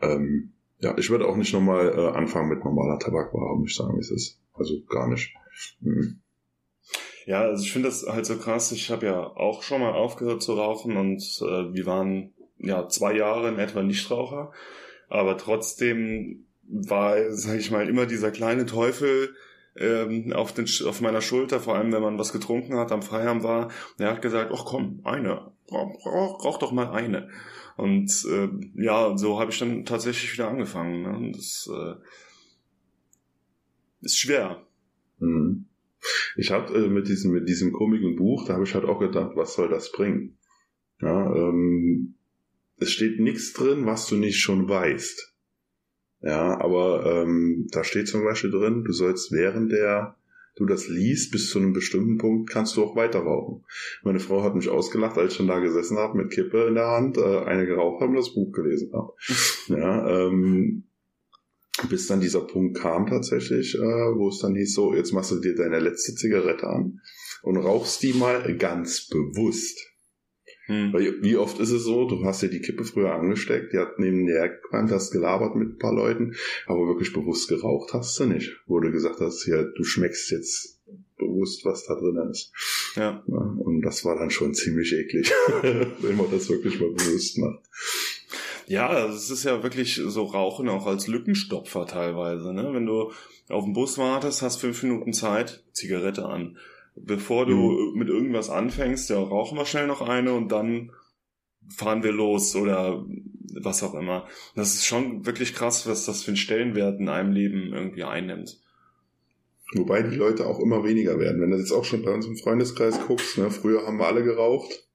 Ähm, ja, ich würde auch nicht nochmal äh, anfangen mit normaler Tabakware, muss ich sagen, wie es ist. Also gar nicht. Mhm. Ja, also ich finde das halt so krass. Ich habe ja auch schon mal aufgehört zu rauchen und äh, wir waren ja zwei Jahre in etwa Nichtraucher. Aber trotzdem war, sage ich mal, immer dieser kleine Teufel ähm, auf, den, auf meiner Schulter, vor allem wenn man was getrunken hat, am Feierabend war. Der hat gesagt, ach komm, eine, rauch, rauch, rauch doch mal eine. Und äh, ja, so habe ich dann tatsächlich wieder angefangen. Ne? Das äh, ist schwer. Mhm. Ich habe äh, mit diesem mit diesem komischen Buch, da habe ich halt auch gedacht, was soll das bringen? Ja, ähm, es steht nichts drin, was du nicht schon weißt. Ja, aber ähm, da steht zum Beispiel drin, du sollst während der du das liest, bis zu einem bestimmten Punkt kannst du auch weiter rauchen. Meine Frau hat mich ausgelacht, als ich schon da gesessen habe mit Kippe in der Hand, äh, eine geraucht haben, das Buch gelesen habe. ja, ähm, bis dann dieser Punkt kam tatsächlich, äh, wo es dann hieß, so, jetzt machst du dir deine letzte Zigarette an und rauchst die mal ganz bewusst. Hm. Weil wie oft ist es so, du hast dir die Kippe früher angesteckt, die hat neben dir hergekannt, hast gelabert mit ein paar Leuten, aber wirklich bewusst geraucht hast du nicht. Wo du gesagt hast, ja, du schmeckst jetzt bewusst, was da drin ist. Ja. ja und das war dann schon ziemlich eklig, wenn man das wirklich mal bewusst macht. Ja, es ist ja wirklich so Rauchen auch als Lückenstopfer teilweise. Ne? Wenn du auf den Bus wartest, hast fünf Minuten Zeit, Zigarette an. Bevor du mhm. mit irgendwas anfängst, ja, rauchen wir schnell noch eine und dann fahren wir los oder was auch immer. Das ist schon wirklich krass, was das für einen Stellenwert in einem Leben irgendwie einnimmt. Wobei die Leute auch immer weniger werden. Wenn du jetzt auch schon bei uns im Freundeskreis guckst, ne, früher haben wir alle geraucht.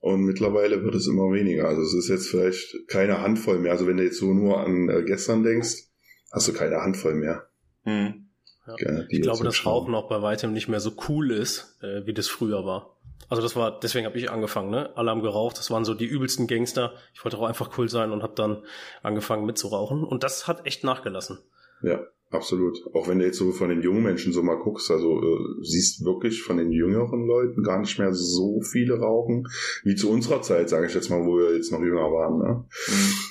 Und mittlerweile wird es immer weniger. Also es ist jetzt vielleicht keine Handvoll mehr. Also wenn du jetzt so nur an äh, gestern denkst, hast du keine Handvoll mehr. Hm. Ja. Ja, ich glaube, dass Rauchen auch bei weitem nicht mehr so cool ist, äh, wie das früher war. Also das war, deswegen habe ich angefangen, ne? Alle haben geraucht, das waren so die übelsten Gangster. Ich wollte auch einfach cool sein und habe dann angefangen mitzurauchen. Und das hat echt nachgelassen. Ja. Absolut. Auch wenn du jetzt so von den jungen Menschen so mal guckst, also äh, siehst wirklich von den jüngeren Leuten gar nicht mehr so viele rauchen, wie zu unserer Zeit, sage ich jetzt mal, wo wir jetzt noch jünger waren. Ne?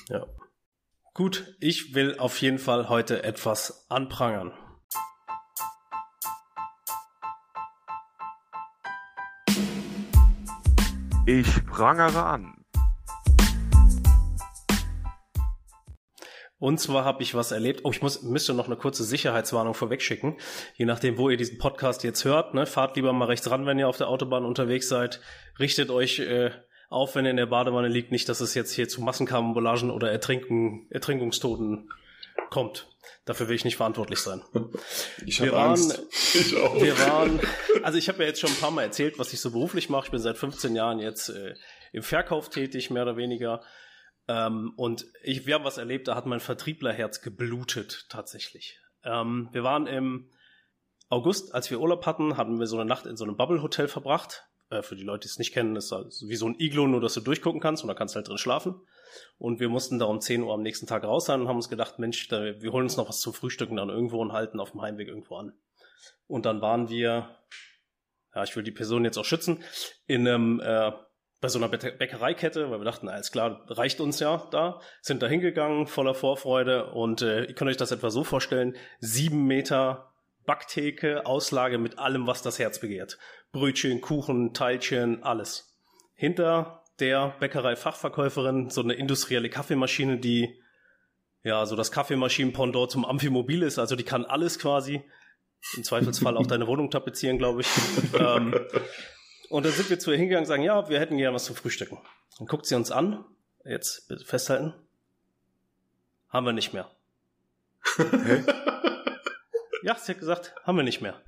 Ja. Gut, ich will auf jeden Fall heute etwas anprangern. Ich prangere an. Und zwar habe ich was erlebt. Oh, ich muss, müsste noch eine kurze Sicherheitswarnung vorwegschicken. Je nachdem, wo ihr diesen Podcast jetzt hört, ne, fahrt lieber mal rechts ran, wenn ihr auf der Autobahn unterwegs seid. Richtet euch äh, auf, wenn ihr in der Badewanne liegt. Nicht, dass es jetzt hier zu Massenkarbolagen oder Ertrinken, Ertrinkungstoten Kommt. Dafür will ich nicht verantwortlich sein. Ich Wir waren, Angst. Ich auch. wir waren, also ich habe ja jetzt schon ein paar Mal erzählt, was ich so beruflich mache. Ich bin seit 15 Jahren jetzt äh, im Verkauf tätig, mehr oder weniger. Ähm, und ich, wir haben was erlebt, da hat mein Vertrieblerherz geblutet, tatsächlich. Ähm, wir waren im August, als wir Urlaub hatten, hatten wir so eine Nacht in so einem Bubble-Hotel verbracht. Äh, für die Leute, die es nicht kennen, ist das wie so ein Iglo, nur dass du durchgucken kannst und da kannst du halt drin schlafen. Und wir mussten da um 10 Uhr am nächsten Tag raus sein und haben uns gedacht, Mensch, da, wir holen uns noch was zum Frühstücken dann irgendwo und halten auf dem Heimweg irgendwo an. Und dann waren wir, ja, ich will die Person jetzt auch schützen, in einem, äh, bei so einer Bä- Bäckereikette, weil wir dachten, alles klar, reicht uns ja da, sind da hingegangen, voller Vorfreude und äh, ihr könnt euch das etwa so vorstellen, sieben Meter Backtheke, Auslage mit allem, was das Herz begehrt. Brötchen, Kuchen, Teilchen, alles. Hinter der Bäckerei-Fachverkäuferin so eine industrielle Kaffeemaschine, die ja so das Kaffeemaschinen-Pendant zum Amphimobil ist, also die kann alles quasi. Im Zweifelsfall auch deine Wohnung tapezieren, glaube ich. ähm, und dann sind wir zu ihr hingegangen und sagen, ja, wir hätten gerne was zum Frühstücken. Dann guckt sie uns an. Jetzt bitte festhalten. Haben wir nicht mehr. Ja, sie hat gesagt, haben wir nicht mehr.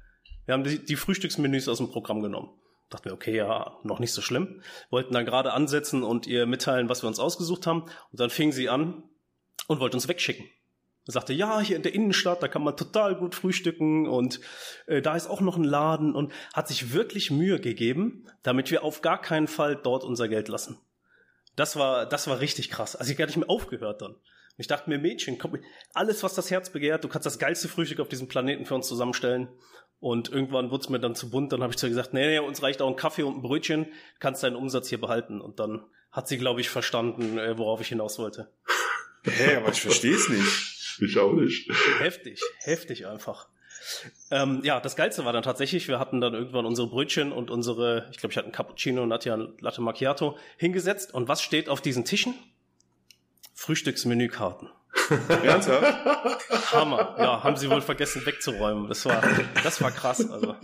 Wir haben die, die Frühstücksmenüs aus dem Programm genommen. Dachten wir, okay, ja, noch nicht so schlimm. Wollten dann gerade ansetzen und ihr mitteilen, was wir uns ausgesucht haben. Und dann fing sie an und wollte uns wegschicken. Er sagte, ja, hier in der Innenstadt, da kann man total gut frühstücken und äh, da ist auch noch ein Laden und hat sich wirklich Mühe gegeben, damit wir auf gar keinen Fall dort unser Geld lassen. Das war, das war richtig krass. Also ich gar nicht mehr aufgehört dann. Ich dachte mir, Mädchen, komm, alles, was das Herz begehrt, du kannst das geilste Frühstück auf diesem Planeten für uns zusammenstellen. Und irgendwann wurde es mir dann zu bunt, dann habe ich zu ihr gesagt, nee, nee, uns reicht auch ein Kaffee und ein Brötchen, kannst deinen Umsatz hier behalten. Und dann hat sie, glaube ich, verstanden, äh, worauf ich hinaus wollte. Hä, aber ich verstehe es nicht. Ich auch nicht. Heftig, heftig einfach. Ähm, ja, das Geilste war dann tatsächlich, wir hatten dann irgendwann unsere Brötchen und unsere, ich glaube, ich hatte einen Cappuccino und Nadja ein Latte Macchiato hingesetzt. Und was steht auf diesen Tischen? Frühstücksmenükarten. Ernsthaft? Hammer. Ja, haben sie wohl vergessen wegzuräumen. Das war, das war krass. Also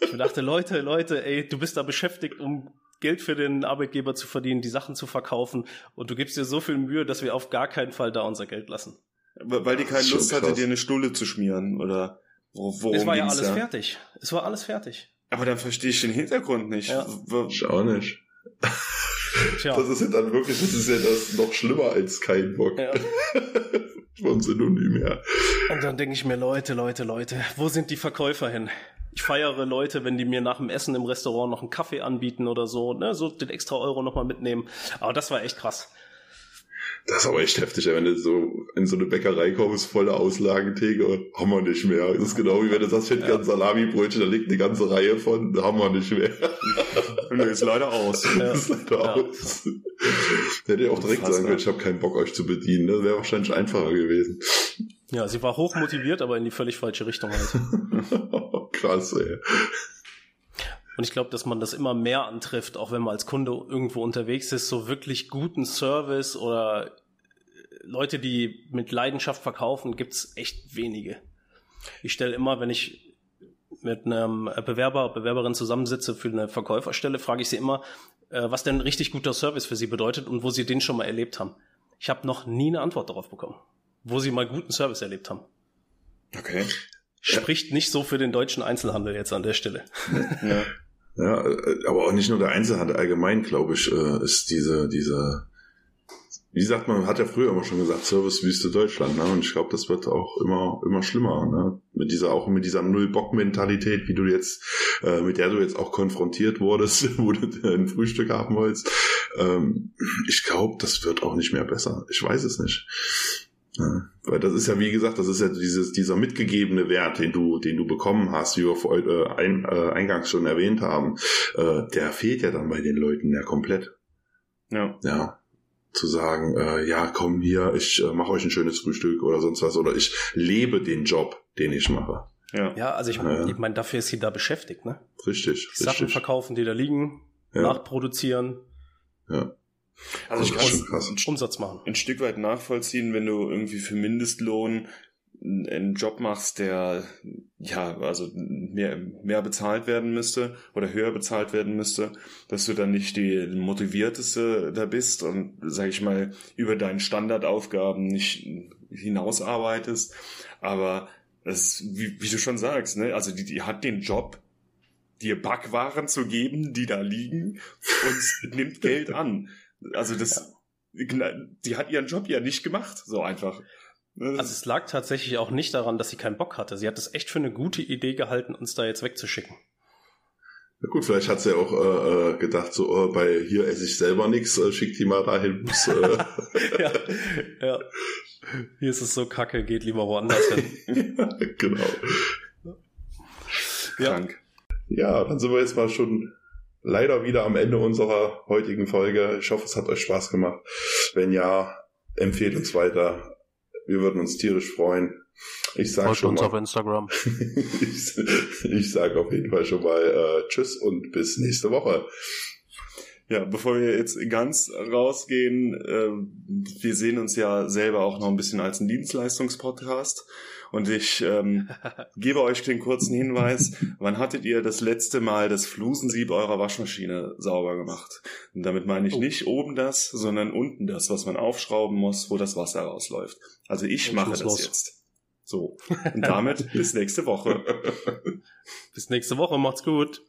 ich mir dachte, Leute, Leute, ey, du bist da beschäftigt, um Geld für den Arbeitgeber zu verdienen, die Sachen zu verkaufen und du gibst dir so viel Mühe, dass wir auf gar keinen Fall da unser Geld lassen. Weil die keine Lust hatte, dir eine Stulle zu schmieren oder wo, worum es war ja alles da? fertig. Es war alles fertig. Aber dann verstehe ich den Hintergrund nicht. Ja. Ich auch nicht. Tja. Das ist ja dann wirklich, das ist ja das noch schlimmer als kein Bock. Ja. Vom Synonym her. Und dann denke ich mir, Leute, Leute, Leute, wo sind die Verkäufer hin? Ich feiere Leute, wenn die mir nach dem Essen im Restaurant noch einen Kaffee anbieten oder so, ne, so den extra Euro nochmal mitnehmen. Aber das war echt krass. Das ist aber echt heftig, wenn du so in so eine Bäckerei kommst, volle Auslagentheke, haben wir nicht mehr. Das ist genau wie wenn du sagst, ich hätte gern Salami-Brötchen, da liegt eine ganze Reihe von, haben wir nicht mehr. Und der ist leider aus. Ja. Ist leider Ja. aus. Da hätte ich auch direkt sagen können, ich habe keinen Bock, euch zu bedienen. Das wäre wahrscheinlich einfacher gewesen. Ja, sie war hoch motiviert, aber in die völlig falsche Richtung halt. Krass, ey. Und ich glaube, dass man das immer mehr antrifft, auch wenn man als Kunde irgendwo unterwegs ist, so wirklich guten Service oder äh, Leute, die mit Leidenschaft verkaufen, gibt's echt wenige. Ich stelle immer, wenn ich mit einem Bewerber, Bewerberin zusammensitze für eine Verkäuferstelle, frage ich sie immer, äh, was denn richtig guter Service für sie bedeutet und wo sie den schon mal erlebt haben. Ich habe noch nie eine Antwort darauf bekommen, wo sie mal guten Service erlebt haben. Okay. Spricht nicht so für den deutschen Einzelhandel jetzt an der Stelle. Ja. Ja, äh, aber auch nicht nur der Einzelhandel, allgemein, glaube ich, äh, ist diese, diese, wie sagt man, hat ja früher immer schon gesagt, Servicewüste Deutschland, ne? Und ich glaube, das wird auch immer, immer schlimmer, ne? Mit dieser, auch mit dieser Null-Bock-Mentalität, wie du jetzt, äh, mit der du jetzt auch konfrontiert wurdest, wo du ein Frühstück haben wolltest. Ähm, ich glaube, das wird auch nicht mehr besser. Ich weiß es nicht. Ja, weil das ist ja, wie gesagt, das ist ja dieses, dieser mitgegebene Wert, den du, den du bekommen hast, wie wir vor, äh, ein, äh, eingangs schon erwähnt haben, äh, der fehlt ja dann bei den Leuten ja komplett. Ja. Ja. Zu sagen, äh, ja, komm hier, ich äh, mache euch ein schönes Frühstück oder sonst was, oder ich lebe den Job, den ich mache. Ja. Ja, also ich, Ja. ich meine, dafür ist sie da beschäftigt, ne? Richtig, Die Sachen richtig. verkaufen, die da liegen, Ja. nachproduzieren, Ja. Also ich kann ist es schon krass. ein, Umsatz machen. ein Stück weit nachvollziehen, wenn du irgendwie für Mindestlohn einen Job machst, der ja also mehr, mehr bezahlt werden müsste oder höher bezahlt werden müsste, dass du dann nicht die motivierteste da bist und sag ich mal über deinen Standardaufgaben nicht hinausarbeitest. Aber das, wie, wie du schon sagst, ne, also die, die hat den Job, dir Backwaren zu geben, die da liegen und nimmt Geld an. Also das, ja. die hat ihren Job ja nicht gemacht, so einfach. Also es lag tatsächlich auch nicht daran, dass sie keinen Bock hatte. Sie hat es echt für eine gute Idee gehalten, uns da jetzt wegzuschicken. Na gut, vielleicht hat sie ja auch äh, äh gedacht, so äh, bei hier esse ich selber nichts, äh, schickt die mal dahin. Äh ja, ja. Hier ist es so kacke, geht lieber woanders hin. genau. Krank. Ja, dann sind wir jetzt mal schon leider wieder am Ende unserer heutigen Folge. Ich hoffe, es hat euch Spaß gemacht. Wenn ja, empfehlt uns weiter. Wir würden uns tierisch freuen. Ich sage schon uns mal, auf Instagram. ich, ich sage auf jeden Fall schon mal äh, Tschüss und bis nächste Woche. Ja, bevor wir jetzt ganz rausgehen, äh, wir sehen uns ja selber auch noch ein bisschen als ein Dienstleistungspodcast. Und ich ähm, gebe euch den kurzen Hinweis, wann hattet ihr das letzte Mal das Flusensieb eurer Waschmaschine sauber gemacht? Und damit meine ich oh. nicht oben das, sondern unten das, was man aufschrauben muss, wo das Wasser rausläuft. Also ich mache das los. jetzt. So. Und damit bis nächste Woche. bis nächste Woche. Macht's gut.